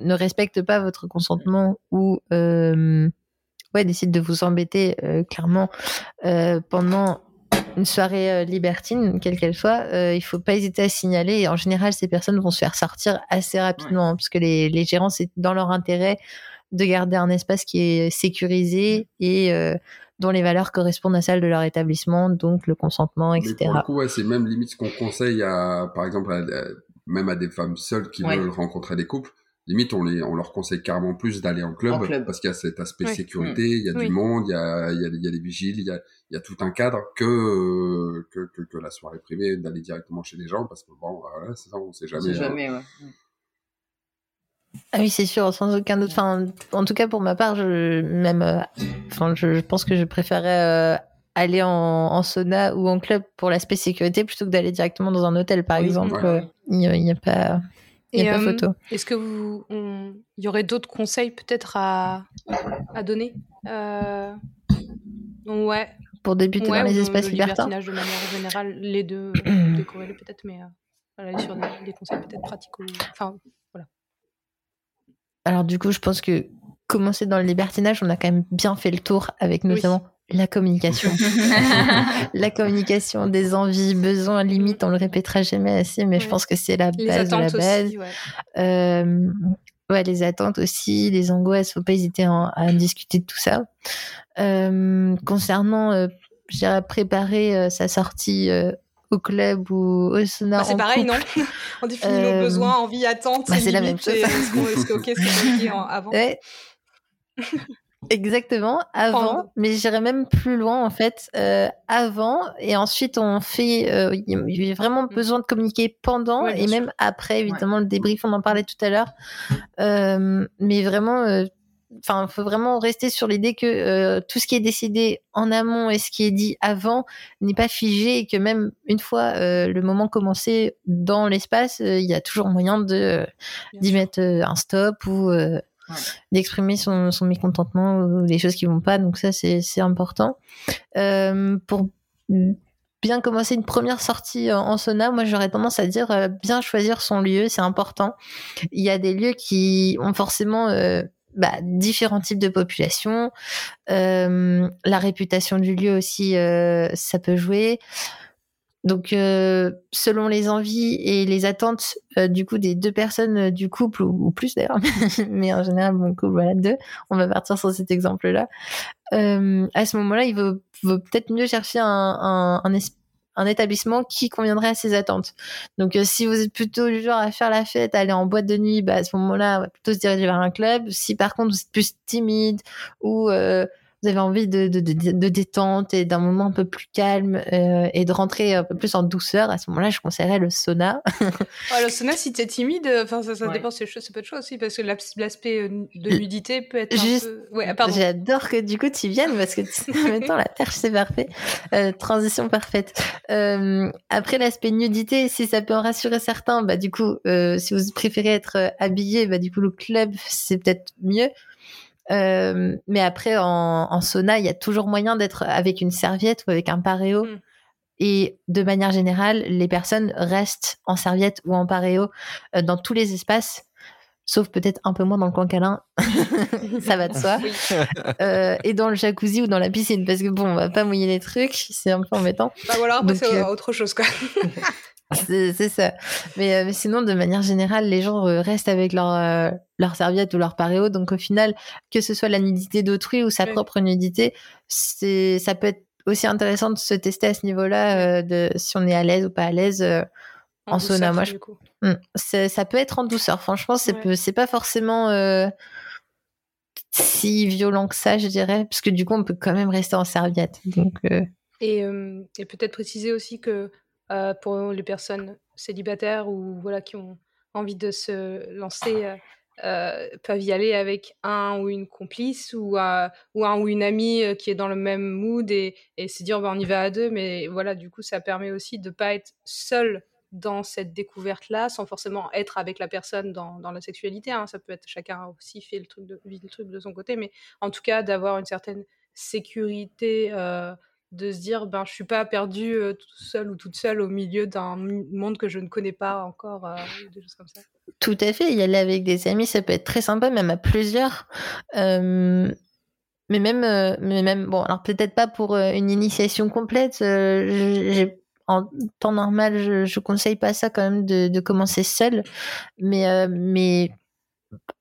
respectent pas votre consentement ou ouais, décident de vous embêter clairement pendant une soirée euh, libertine, quelle qu'elle soit, euh, il faut pas hésiter à signaler. Et en général, ces personnes vont se faire sortir assez rapidement, hein, parce que les, les gérants, c'est dans leur intérêt de garder un espace qui est sécurisé et euh, dont les valeurs correspondent à celles de leur établissement, donc le consentement, etc. Mais pour le coup, ouais, c'est même limite ce qu'on conseille à, par exemple, même à des femmes seules qui veulent rencontrer des couples limite on les on leur conseille carrément plus d'aller en club, parce qu'il y a cet aspect sécurité, il y a du monde, il y a il y a, il y a des vigiles, il y a il y a tout un cadre que que, que, que la soirée privée d'aller directement chez les gens parce que bon voilà, c'est ça on sait jamais. On sait jamais ouais. Ah oui, c'est sûr, sans aucun doute. Enfin, en tout cas, pour ma part, je, même, euh, enfin, je, pense que je préférais euh, aller en, en, sauna ou en club pour l'aspect sécurité plutôt que d'aller directement dans un hôtel, par exemple. Il n'y a, a, pas. Et euh, photo. Est-ce que vous, il y aurait d'autres conseils peut-être à, à donner euh... Ouais. Pour débuter dans les espaces libertins. de manière générale, les deux décorrélés peut-être, mais euh, voilà, sur des, conseils peut-être pratiques. Enfin, voilà. Alors du coup, je pense que commencer dans le libertinage, on a quand même bien fait le tour avec notamment la communication. la communication des envies, besoins, limites, on le répétera jamais assez, mais je pense que c'est la base de la base. ouais. Euh, ouais. les attentes aussi, les angoisses, faut pas hésiter à, discuter de tout ça. Euh, concernant, euh, je dirais, préparer euh, sa sortie au club ou au sauna. Bah, c'est pareil, non On définit nos besoins, envies, attentes. Bah, c'est la même chose. Est-ce que, ok, c'est avant ouais. Exactement, avant, mais j'irais même plus loin en fait, euh, avant et ensuite on fait, euh, il y a vraiment mm. besoin de communiquer pendant et même après, évidemment le débrief, on en parlait tout à l'heure, euh, mais vraiment, euh, enfin, faut vraiment rester sur l'idée que euh, tout ce qui est décidé en amont et ce qui est dit avant n'est pas figé et que même une fois le moment commencé dans l'espace, il y a toujours moyen de d'y mettre un stop ou d'exprimer son, mécontentement ou des choses qui vont pas. Donc ça, c'est important. Euh, pour bien commencer une première sortie en sauna, moi j'aurais tendance à dire euh, bien choisir son lieu, c'est important. Il y a des lieux qui ont forcément euh, bah, différents types de population. Euh, la réputation du lieu aussi, ça peut jouer. Donc, euh, selon les envies et les attentes euh, du coup des deux personnes euh, du couple ou, plus d'ailleurs, mais en général mon couple voilà deux, on va partir sur cet exemple-là. à ce moment-là, il vaut, peut-être mieux chercher un, un, un, établissement qui conviendrait à ses attentes. Donc, si vous êtes plutôt du genre à faire la fête, à aller en boîte de nuit, bah, à ce moment-là, on va plutôt se diriger vers un club. Si par contre vous êtes plus timide ou vous avez envie de, de, de, détente et d'un moment un peu plus calme euh, et de rentrer un peu plus en douceur, à ce moment-là, je conseillerais le sauna. le sauna, si tu es timide, enfin ça, ça dépend, c'est peu de choses aussi, parce que l'aspect euh, de nudité peut être un peu... Ouais, J'adore que du coup tu viennes, parce que en même temps, la perche, c'est parfait. Euh, transition parfaite. Euh, après, l'aspect nudité, si ça peut en rassurer certains, bah du coup, si vous préférez être habillé, bah du coup, le club, c'est peut-être mieux. Euh, mais après, en, en sauna, il y a toujours moyen d'être avec une serviette ou avec un paréo. Mm. Et de manière générale, les personnes restent en serviette ou en paréo euh, dans tous les espaces, sauf peut-être un peu moins dans le coin câlin. ça va de soi. euh, et dans le jacuzzi ou dans la piscine, parce que bon, on va pas mouiller les trucs, c'est un peu embêtant. Bah voilà, après c'est euh, autre chose quoi. C'est ça. Mais, euh, mais, sinon, de manière générale, les gens euh, restent avec leur, euh, leur serviette ou leur paréo. Donc au final, que ce soit la nudité d'autrui ou sa propre nudité, c'est ça peut être aussi intéressant de se tester à ce niveau-là, de si on est à l'aise ou pas à l'aise en, sauna. Moi, je... Mmh. ça peut être en douceur. Franchement, c'est c'est pas forcément si violent que ça, je dirais, parce que du coup, on peut quand même rester en serviette. Donc et, et peut-être préciser aussi que euh, pour les personnes célibataires ou voilà, qui ont envie de se lancer. Euh, euh, peuvent y aller avec un ou une complice ou, un ou une amie qui est dans le même mood et, et se dire bah, on y va à deux mais voilà du coup ça permet aussi de pas être seul dans cette découverte là sans forcément être avec la personne dans, la sexualité hein. ça peut être chacun aussi fait le truc de son côté mais en tout cas d'avoir une certaine sécurité de se dire ben je suis pas perdu euh, tout seul ou toute seule au milieu d'un monde que je ne connais pas encore euh, des choses comme ça. Tout à fait y aller avec des amis ça peut être très sympa même à plusieurs. Mais même mais même bon alors peut-être pas pour une initiation complète en temps normal je, je conseille pas ça quand même de, de commencer seul mais mais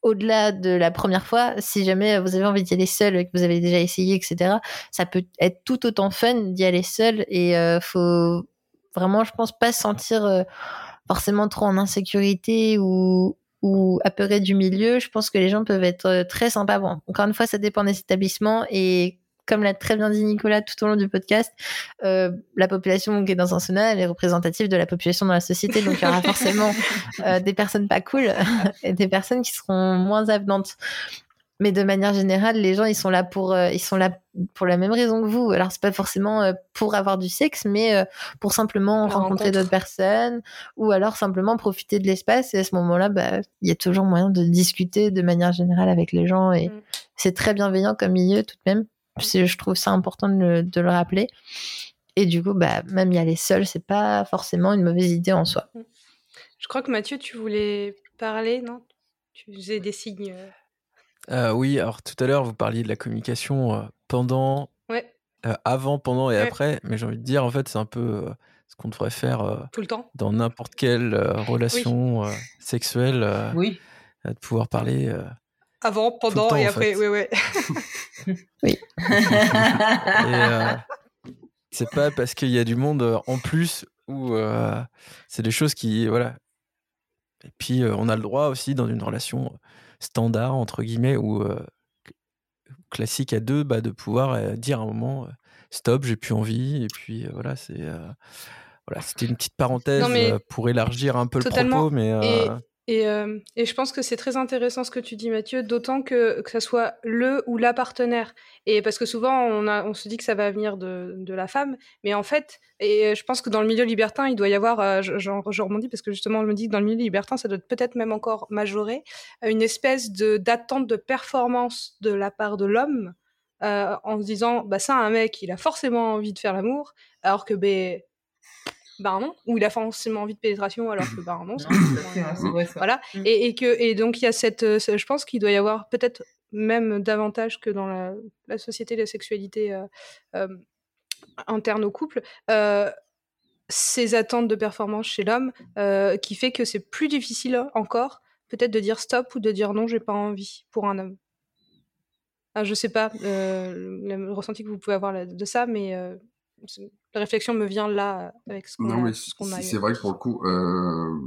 au-delà de la première fois, si jamais vous avez envie d'y aller seul que vous avez déjà essayé, etc., ça peut être tout autant fun d'y aller seul et euh, faut vraiment, je pense, pas se sentir euh, forcément trop en insécurité ou, ou apeuré du milieu. Je pense que les gens peuvent être euh, très sympas. Bon, encore une fois, ça dépend des établissements et comme l'a très bien dit Nicolas tout au long du podcast, euh, la population qui est dans un sauna, elle est représentative de la population dans la société. Donc, il y aura forcément euh, des personnes pas cool et des personnes qui seront moins avenantes. Mais de manière générale, les gens, ils sont là pour, euh, ils sont là pour la même raison que vous. Alors, c'est pas forcément pour avoir du sexe, mais pour simplement rencontrer d'autres personnes ou alors simplement profiter de l'espace. Et à ce moment-là, bah, il y a toujours moyen de discuter de manière générale avec les gens et mm. c'est très bienveillant comme milieu tout de même je trouve ça important de le, rappeler. Et du coup, bah, même y aller seul, c'est pas forcément une mauvaise idée en soi. Mm. Je crois que Mathieu, tu voulais parler, non? Tu faisais des signes. Euh. Euh, oui, alors tout à l'heure, vous parliez de la communication euh, pendant, avant, pendant et après. Mais j'ai envie de dire, en fait, c'est un peu ce qu'on devrait faire tout le temps dans n'importe quelle relation sexuelle. oui. de pouvoir parler avant, pendant et après. Oui, oui. oui. Euh, c'est pas parce qu'il y a du monde euh, en plus ou euh, c'est des choses qui. Voilà. Et puis, on a le droit aussi, dans une relation standard, entre guillemets, ou classique à deux, bah, de pouvoir dire à un moment stop, j'ai plus envie. Et puis, voilà, c'est. voilà, c'était une petite parenthèse pour élargir un peu le propos, mais. Et, euh, et, je pense que c'est très intéressant ce que tu dis, Mathieu, d'autant que, que ça soit le ou la partenaire. Et parce que souvent, on, a, on se dit que ça va venir de, de, la femme, mais en fait, et je pense que dans le milieu libertin, il doit y avoir, euh, je, je, rebondis parce que justement, on me dit que dans le milieu libertin, ça doit peut-être même encore majorer, une espèce de d'attente de performance de la part de l'homme, euh, en se disant, bah ça, un mec, il a forcément envie de faire l'amour, alors que ben ben non, ou il a forcément envie de pénétration alors que ben non, voilà. Mm. Et, et, que et donc il y a cette, euh, je pense qu'il doit y avoir peut-être même davantage que dans la, la société, la sexualité euh, euh, interne au couple, euh, ces attentes de performance chez l'homme qui fait que c'est plus difficile encore peut-être de dire stop ou de dire non, j'ai pas envie pour un homme. Ah, je sais pas le, ressenti que vous pouvez avoir de ça, mais la réflexion me vient là avec ce qu'on a. C'est vrai que pour le coup, euh,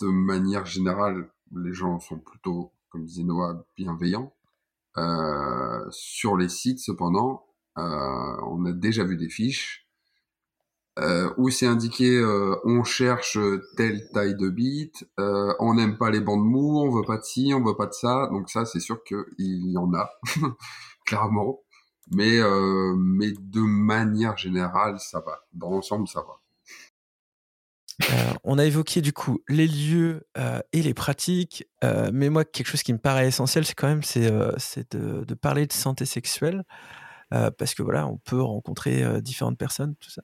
de manière générale, les gens sont plutôt, comme disait Noah, bienveillants. Euh, sur les sites, cependant, on a déjà vu des fiches euh, où c'est indiqué euh, on cherche telle taille de bit, euh, on n'aime pas les bandes mous, on veut pas de ci, on veut pas de ça. Donc ça, c'est sûr qu'il y en a, clairement. Mais, euh, mais de manière générale, ça va. Dans l'ensemble, ça va. Euh, on a évoqué du coup les lieux euh, et les pratiques, mais moi quelque chose qui me paraît essentiel, c'est quand même c'est de, de, parler de santé sexuelle, parce que voilà, on peut rencontrer différentes personnes, tout ça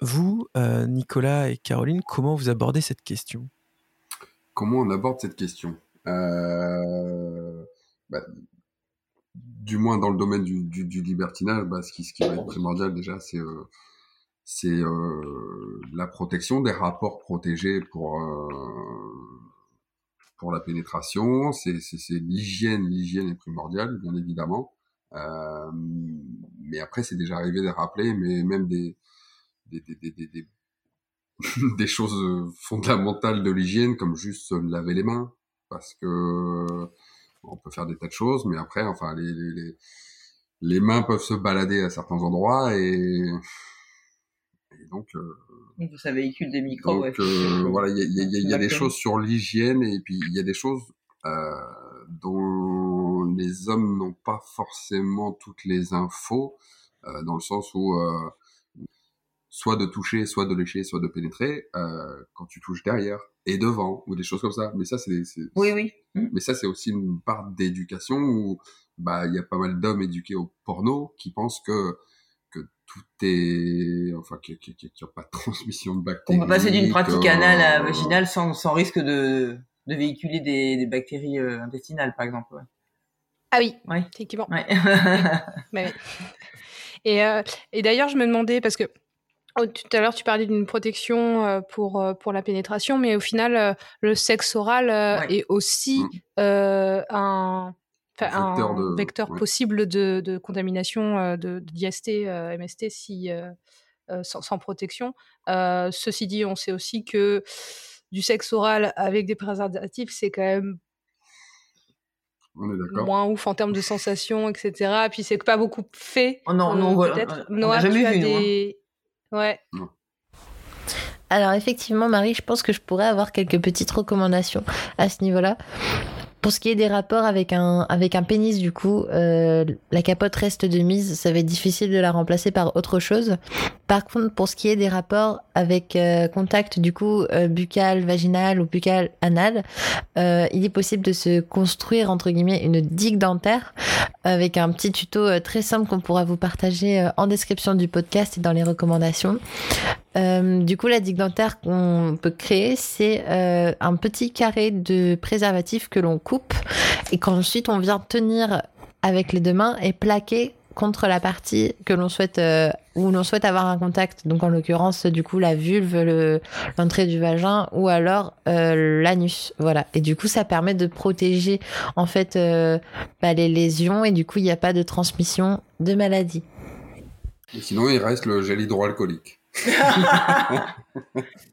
vous, Nicolas et Caroline, comment vous abordez cette question? Comment on aborde cette question? Bah, Du moins dans le domaine du, du, libertinage, bah, ce, qui, ce, qui, va être primordial déjà, c'est euh, euh, la protection des rapports protégés pour pour la pénétration. C'est l'hygiène, l'hygiène est primordiale, bien évidemment. Euh, mais après, c'est déjà arrivé de rappeler, mais même des, des, des, des, des, des choses fondamentales de l'hygiène, comme juste se laver les mains, parce que on peut faire des tas de choses, mais après, enfin, les, les, les mains peuvent se balader à certains endroits et, et donc. Euh, ça véhicule des microbes. Donc euh, voilà, il y a, y a, y a des choses sur l'hygiène et puis il y a des choses euh, dont les hommes n'ont pas forcément toutes les infos, euh, dans le sens où euh, soit de toucher, soit de lécher, soit de pénétrer, euh, quand tu touches derrière et devant, ou des choses comme ça. Mais ça, c'est... Oui, oui. Mmh. Mais ça, c'est aussi une part d'éducation où bah il y a pas mal d'hommes éduqués au porno qui pensent que que tout est enfin qu'il n'y a, pas de transmission de bactéries. On peut passer d'une pratique anale à vaginale sans, sans risque de de véhiculer des, des bactéries euh, intestinales, par exemple. Ouais. Ah oui, ouais. effectivement. Ouais. ouais. Et, euh, et d'ailleurs, je me demandais, parce que oh, tout à l'heure, tu parlais d'une protection euh, pour, euh, pour la pénétration, mais au final, euh, le sexe oral est aussi mmh. un, un vecteur, de, vecteur possible de, de contamination de, d'IST, MST, si, sans, sans, protection. ceci dit, on sait aussi que du sexe oral avec des préservatifs, c'est quand même moins ouf en termes de sensations, etc. Puis c'est pas beaucoup fait. Oh non, non, peut-être. Noah, tu as des... Ouais. Non. Alors effectivement, Marie, je pense que je pourrais avoir quelques petites recommandations à ce niveau-là. Pour ce qui est des rapports avec un avec un pénis, du coup, euh, la capote reste de mise. Ça va être difficile de la remplacer par autre chose. Par contre, pour ce qui est des rapports avec euh, contact, du coup, euh, buccal, vaginal ou buccal, anal, il est possible de se construire entre guillemets une digue dentaire avec un petit tuto très simple qu'on pourra vous partager en description du podcast et dans les recommandations. Euh, du coup, la digue dentaire qu'on peut créer, c'est euh, un petit carré de préservatif que l'on coupe et qu'ensuite on vient tenir avec les deux mains et plaquer contre la partie que l'on souhaite euh, où l'on souhaite avoir un contact. Donc en l'occurrence du coup la vulve l'entrée du vagin ou alors l'anus. Voilà. Et du coup ça permet de protéger en fait bah, les lésions et du coup il n'y a pas de transmission de maladie. Et sinon il reste le gel hydroalcoolique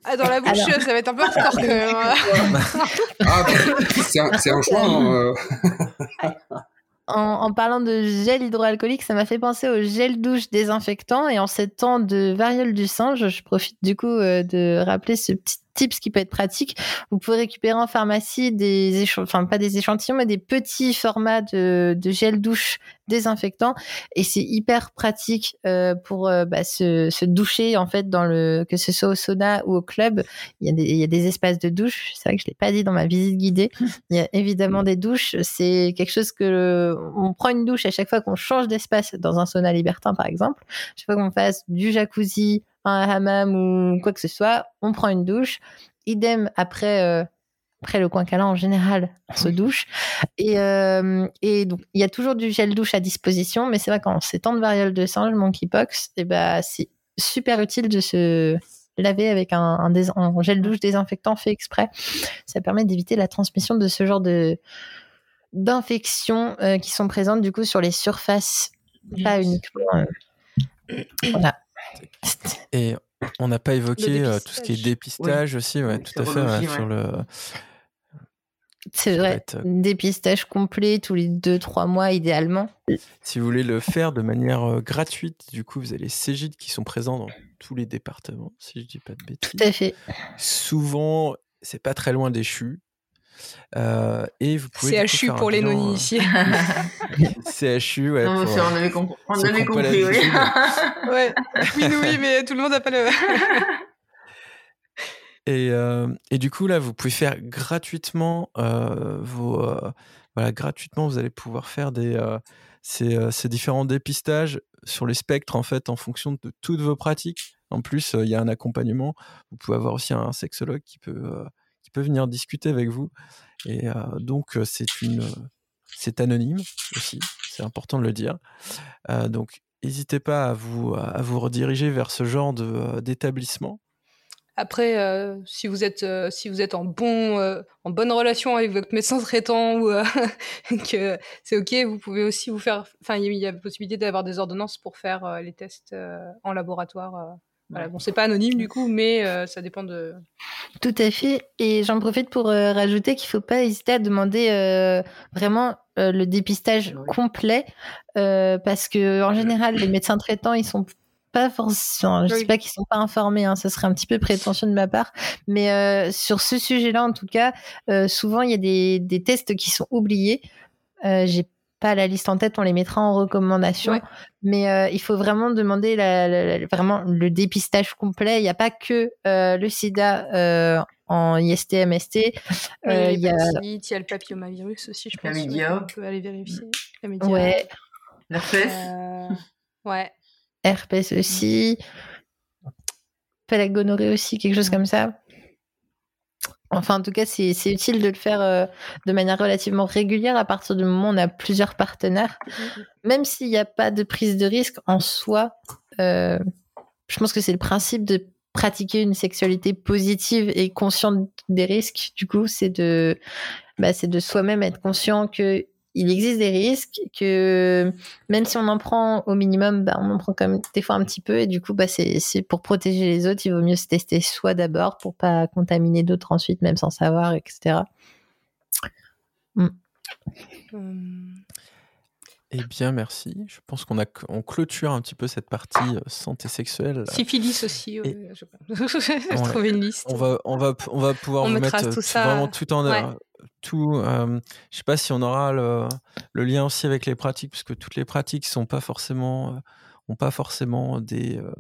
ah, dans la bouche, Alors... ça va être un peu hardcore quand même. ah, bah, c'est un, un, choix. Hein, en, en, parlant de gel hydroalcoolique, ça m'a fait penser au gel douche désinfectant. Et en ces temps de variole du singe, je profite du coup euh, de rappeler ce petit tips qui peut être pratique. Vous pouvez récupérer en pharmacie des enfin pas des échantillons, mais des petits formats de, gel douche désinfectant et c'est hyper pratique euh, pour euh, bah, se, doucher en fait dans le que ce soit au sauna ou au club. Il y a des, espaces de douche. C'est vrai que je l'ai pas dit dans ma visite guidée. Il y a évidemment des douches. C'est quelque chose que on prend une douche à chaque fois qu'on change d'espace dans un sauna libertin par exemple. Chaque fois qu'on fasse du jacuzzi un hammam ou quoi que ce soit, on prend une douche. Idem après, euh, après le coin câlin en général, on se douche. Et, euh, et donc il y a toujours du gel douche à disposition, mais c'est vrai qu'en ces temps de variole de singe, monkeypox, et eh ben c'est super utile de se laver avec un, un, un, gel douche désinfectant fait exprès. Ça permet d'éviter la transmission de ce genre de d'infections euh, qui sont présentes du coup sur les surfaces, pas uniquement. Voilà. Et on n'a pas évoqué euh, tout ce qui est dépistage oui. aussi, ouais, tout à fait, ouais, sur le. C'est vrai. euh, Dépistage complet tous les 2-3 mois, idéalement. Si vous voulez le faire de manière euh, gratuite, du coup, vous avez les Cégid qui sont présents dans tous les départements, si je dis pas de bêtises. Tout à fait. Souvent, c'est pas très loin des CHU. Euh, et vous pouvez. du coup, CHU pour les bilan, euh, non-initiés. CHU, ouais. non, pour, ça, euh, on avait, compris. on avait oui. ouais. Oui, mais tout le monde n'a pas le. Et, euh, et du coup, là, vous pouvez faire gratuitement euh, vos. euh, voilà, gratuitement, vous allez pouvoir faire des, euh, ces, euh, ces différents dépistages sur les spectres, en fait, en fonction de toutes vos pratiques. En plus, euh, il y a un accompagnement. Vous pouvez avoir aussi un sexologue qui peut, euh, qui peut venir discuter avec vous. Et euh, donc, euh, c'est une. C'est anonyme aussi, c'est important de le dire. Euh, donc, n'hésitez pas à vous, à vous rediriger vers ce genre d'établissement. Après, si vous êtes si vous êtes en bon en bonne relation avec votre médecin traitant que c'est ok, vous pouvez aussi vous faire. Enfin, il y, a- la possibilité d'avoir des ordonnances pour faire les tests en laboratoire. Voilà. Bon, c'est pas anonyme du coup, mais euh, ça dépend de. Tout à fait. Et j'en profite pour euh, rajouter qu'il faut pas hésiter à demander euh, vraiment le dépistage Oui. complet parce que en général, les médecins traitants, ils sont pas forcément, je Oui. sais pas qu'ils sont pas informés, hein, ça serait un petit peu prétentieux de ma part, mais sur ce sujet-là, en tout cas, souvent il y a des, des tests qui sont oubliés. J'ai pas la liste en tête, on les mettra en recommandation. Ouais. Mais euh, il faut vraiment demander la, la- la- vraiment le dépistage complet. Il n'y a pas que euh, le sida euh, en IST, MST. Euh, il il y a a l'hépatite, il y a le papillomavirus aussi, je pense. Ouais, On peut aller vérifier. Chlamydia. ouais, L'herpès. Euh, ouais. herpès aussi, pas la gonorrhée aussi, quelque chose comme ça. Enfin, en tout cas, c'est utile de le faire euh, de manière relativement régulière à partir du moment où on a plusieurs partenaires. Même s'il n'y a pas de prise de risque en soi, euh, je pense que c'est le principe de pratiquer une sexualité positive et consciente des risques. Du coup, c'est de, bah, c'est de soi-même être conscient que il existe des risques, que même si on en prend au minimum, bah, on en prend quand même des fois un petit peu. Et du coup, bah, c'est c'est pour protéger les autres, il vaut mieux se tester soi d'abord pour pas contaminer d'autres ensuite, même sans savoir, etc. Hum, Eh bien, merci. Je pense qu'on a, on clôture un petit peu cette partie euh, santé sexuelle. Syphilis aussi. je Ouais. trouvé une liste. On va, on va, on va pouvoir On vous mettre tout euh, ça. vraiment tout en Ouais. Tout. euh, je sais pas si on aura le, le lien aussi avec les pratiques, parce que toutes les pratiques sont pas forcément, euh, ont pas forcément des, euh,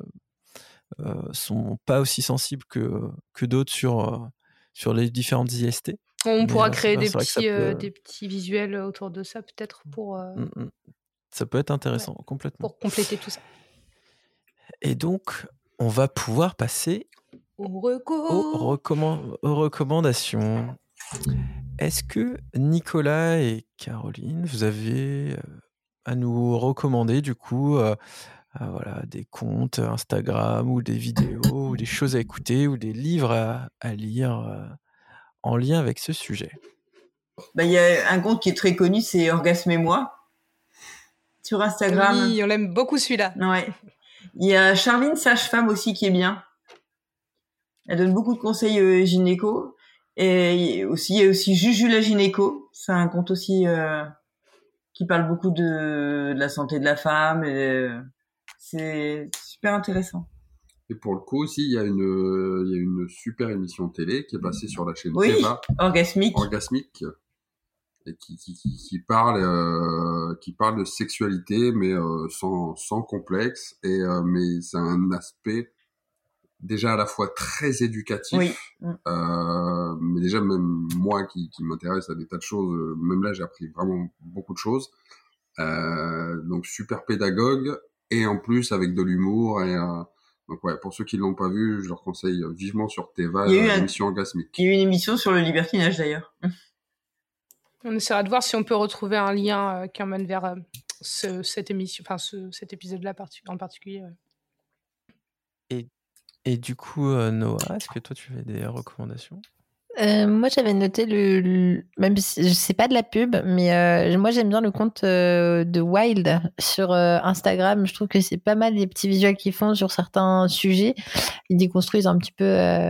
euh, sont pas aussi sensibles que que d'autres sur sur les différentes IST. On Mais, pourra créer des petits, peut- des petits visuels autour de ça, peut-être, pour, euh, Mm, mm. Ça peut être intéressant, complètement. pour compléter tout ça. Et donc, on va pouvoir passer recours. aux recommandations. Est-ce que Nicolas et Caroline, vous avez à nous recommander du coup euh, euh, voilà, des comptes Instagram ou des vidéos ou des choses à écouter ou des livres à, à lire euh, en lien avec ce sujet? Bah, il y a un compte qui est très connu, c'est Orgasme et moi. Sur Instagram. Oui, on l'aime beaucoup celui-là. Ouais. Il y a Charline Sage-Femme aussi qui est bien. Elle donne beaucoup de conseils euh, gynéco. Et aussi, il y a aussi Juju la gynéco. C'est un compte aussi euh, qui parle beaucoup de, de la santé de la femme. Et, euh, c'est super intéressant. Et pour le coup aussi, il y a une, il y a une super émission télé qui est passée sur la chaîne Oui. Orgasmique. Orgasmique, et qui, qui, qui, qui parle, euh, qui parle de sexualité, mais euh, sans, sans complexe. Et euh, mais c'est un aspect déjà à la fois très éducatif. Oui. Euh, mais déjà même moi qui, qui m'intéresse à des tas de choses, euh, même là j'ai appris vraiment beaucoup de choses. Euh, donc super pédagogue et en plus avec de l'humour et euh, donc ouais pour ceux qui l'ont pas vu, je leur conseille vivement sur Teva un- l'émission orgasmique. Il y a eu une émission sur le libertinage d'ailleurs. On essaiera de voir si on peut retrouver un lien euh, qui emmène vers euh, ce- cette émission, enfin ce- cet épisode-là parti- en particulier. ouais. Et du coup, euh, Noah, est-ce que toi tu fais des recommandations? Euh, moi, j'avais noté le, le- même si sais pas de la pub, mais euh, moi j'aime bien le compte de Wild sur Instagram. Je trouve que c'est pas mal les petits visuels qu'ils font sur certains sujets. Ils déconstruisent un petit peu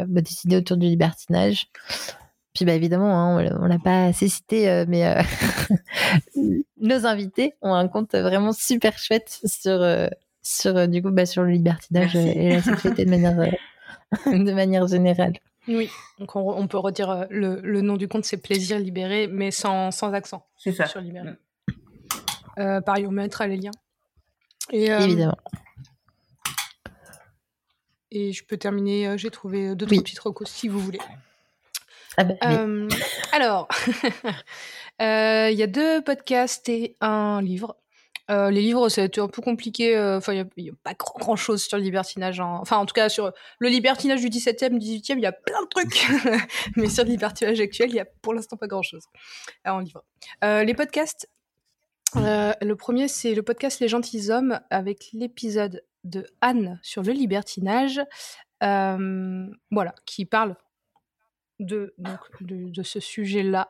bah, des idées autour du libertinage. Puis bah évidemment, hein, on l'a pas assez cité, mais nos invités ont un compte vraiment super chouette sur sur du coup bah, sur le libertinage et la sexualité de manière de manière générale. Oui, donc on, peut redire le, le, nom du compte, c'est Plaisir Libéré, mais sans, sans accent. C'est ça. Sur Libéré. Euh, pareil, on mettra les liens. Et, euh, Évidemment. Et je peux terminer, euh, j'ai trouvé deux, trois petites recos si vous voulez. Ah bah, alors, il y a deux podcasts et un livre. Les livres, été un peu compliqué. Enfin, il n'y a, pas grand, grand, chose sur le libertinage. Enfin, en tout cas, sur le libertinage du 17e, 18e, il y a plein de trucs. Mais sur le libertinage actuel, il n'y a pour l'instant pas grand chose en livre. les podcasts, euh, le premier, c'est le podcast Les Gentilshommes avec l'épisode de Anne sur le libertinage, euh, voilà, qui parle de, de, ce sujet-là,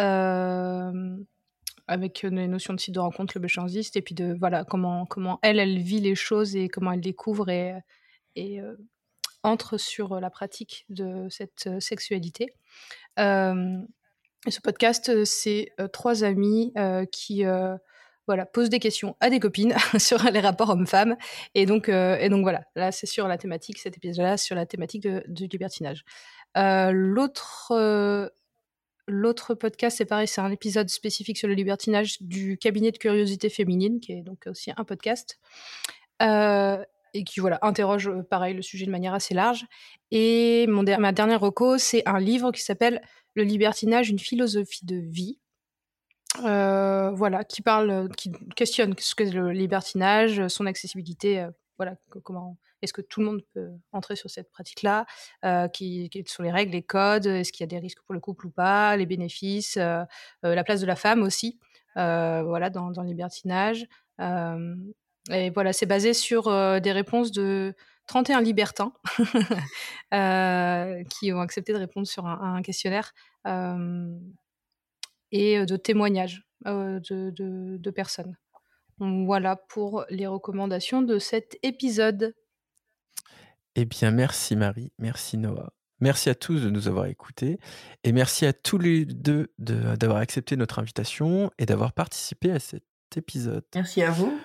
euh, avec les notions de site de rencontre, le béchanziste, et puis de voilà comment, comment elle, elle vit les choses et comment elle découvre et, et entre sur la pratique de cette sexualité. Ce podcast, euh, c'est euh, trois amis euh, qui voilà, posent des questions à des copines sur les rapports hommes-femmes. Et donc, et donc voilà, là c'est sur la thématique, cet épisode-là, sur la thématique du libertinage. l'autre, l'autre podcast, c'est pareil, c'est un épisode spécifique sur le libertinage du cabinet de curiosité féminine, qui est donc aussi un podcast. et qui voilà interroge pareil le sujet de manière assez large. Et mon ma dernière reco, c'est un livre qui s'appelle le libertinage, une philosophie de vie. Euh, voilà, qui parle, qui questionne ce que le libertinage, son accessibilité, euh, voilà, comment est-ce que tout le monde peut entrer sur cette pratique-là, euh, qui, sont les règles, les codes, est-ce qu'il y a des risques pour le couple ou pas, les bénéfices, la place de la femme aussi, voilà, dans, le libertinage. et voilà, c'est basé sur des réponses de 31 libertins euh, qui ont accepté de répondre sur un, questionnaire euh, et de témoignages euh, de, personnes. Voilà pour les recommandations de cet épisode. Eh bien, merci Marie, merci Noah. Merci à tous de nous avoir écoutés et merci à tous les deux d'avoir accepté notre invitation et d'avoir participé à cet épisode. Merci à vous.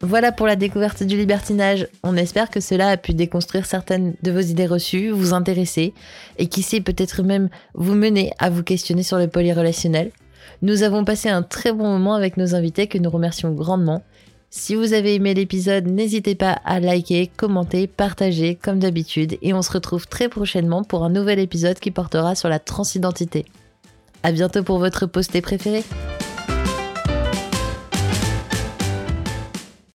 Voilà pour la découverte du libertinage. On espère que cela a pu déconstruire certaines de vos idées reçues, vous intéresser et qui sait peut-être même vous mener à vous questionner sur le polyrelationnel. Nous avons passé un très bon moment avec nos invités que nous remercions grandement. Si vous avez aimé l'épisode, n'hésitez pas à liker, commenter, partager comme d'habitude et on se retrouve très prochainement pour un nouvel épisode qui portera sur la transidentité. À bientôt pour votre posté préféré.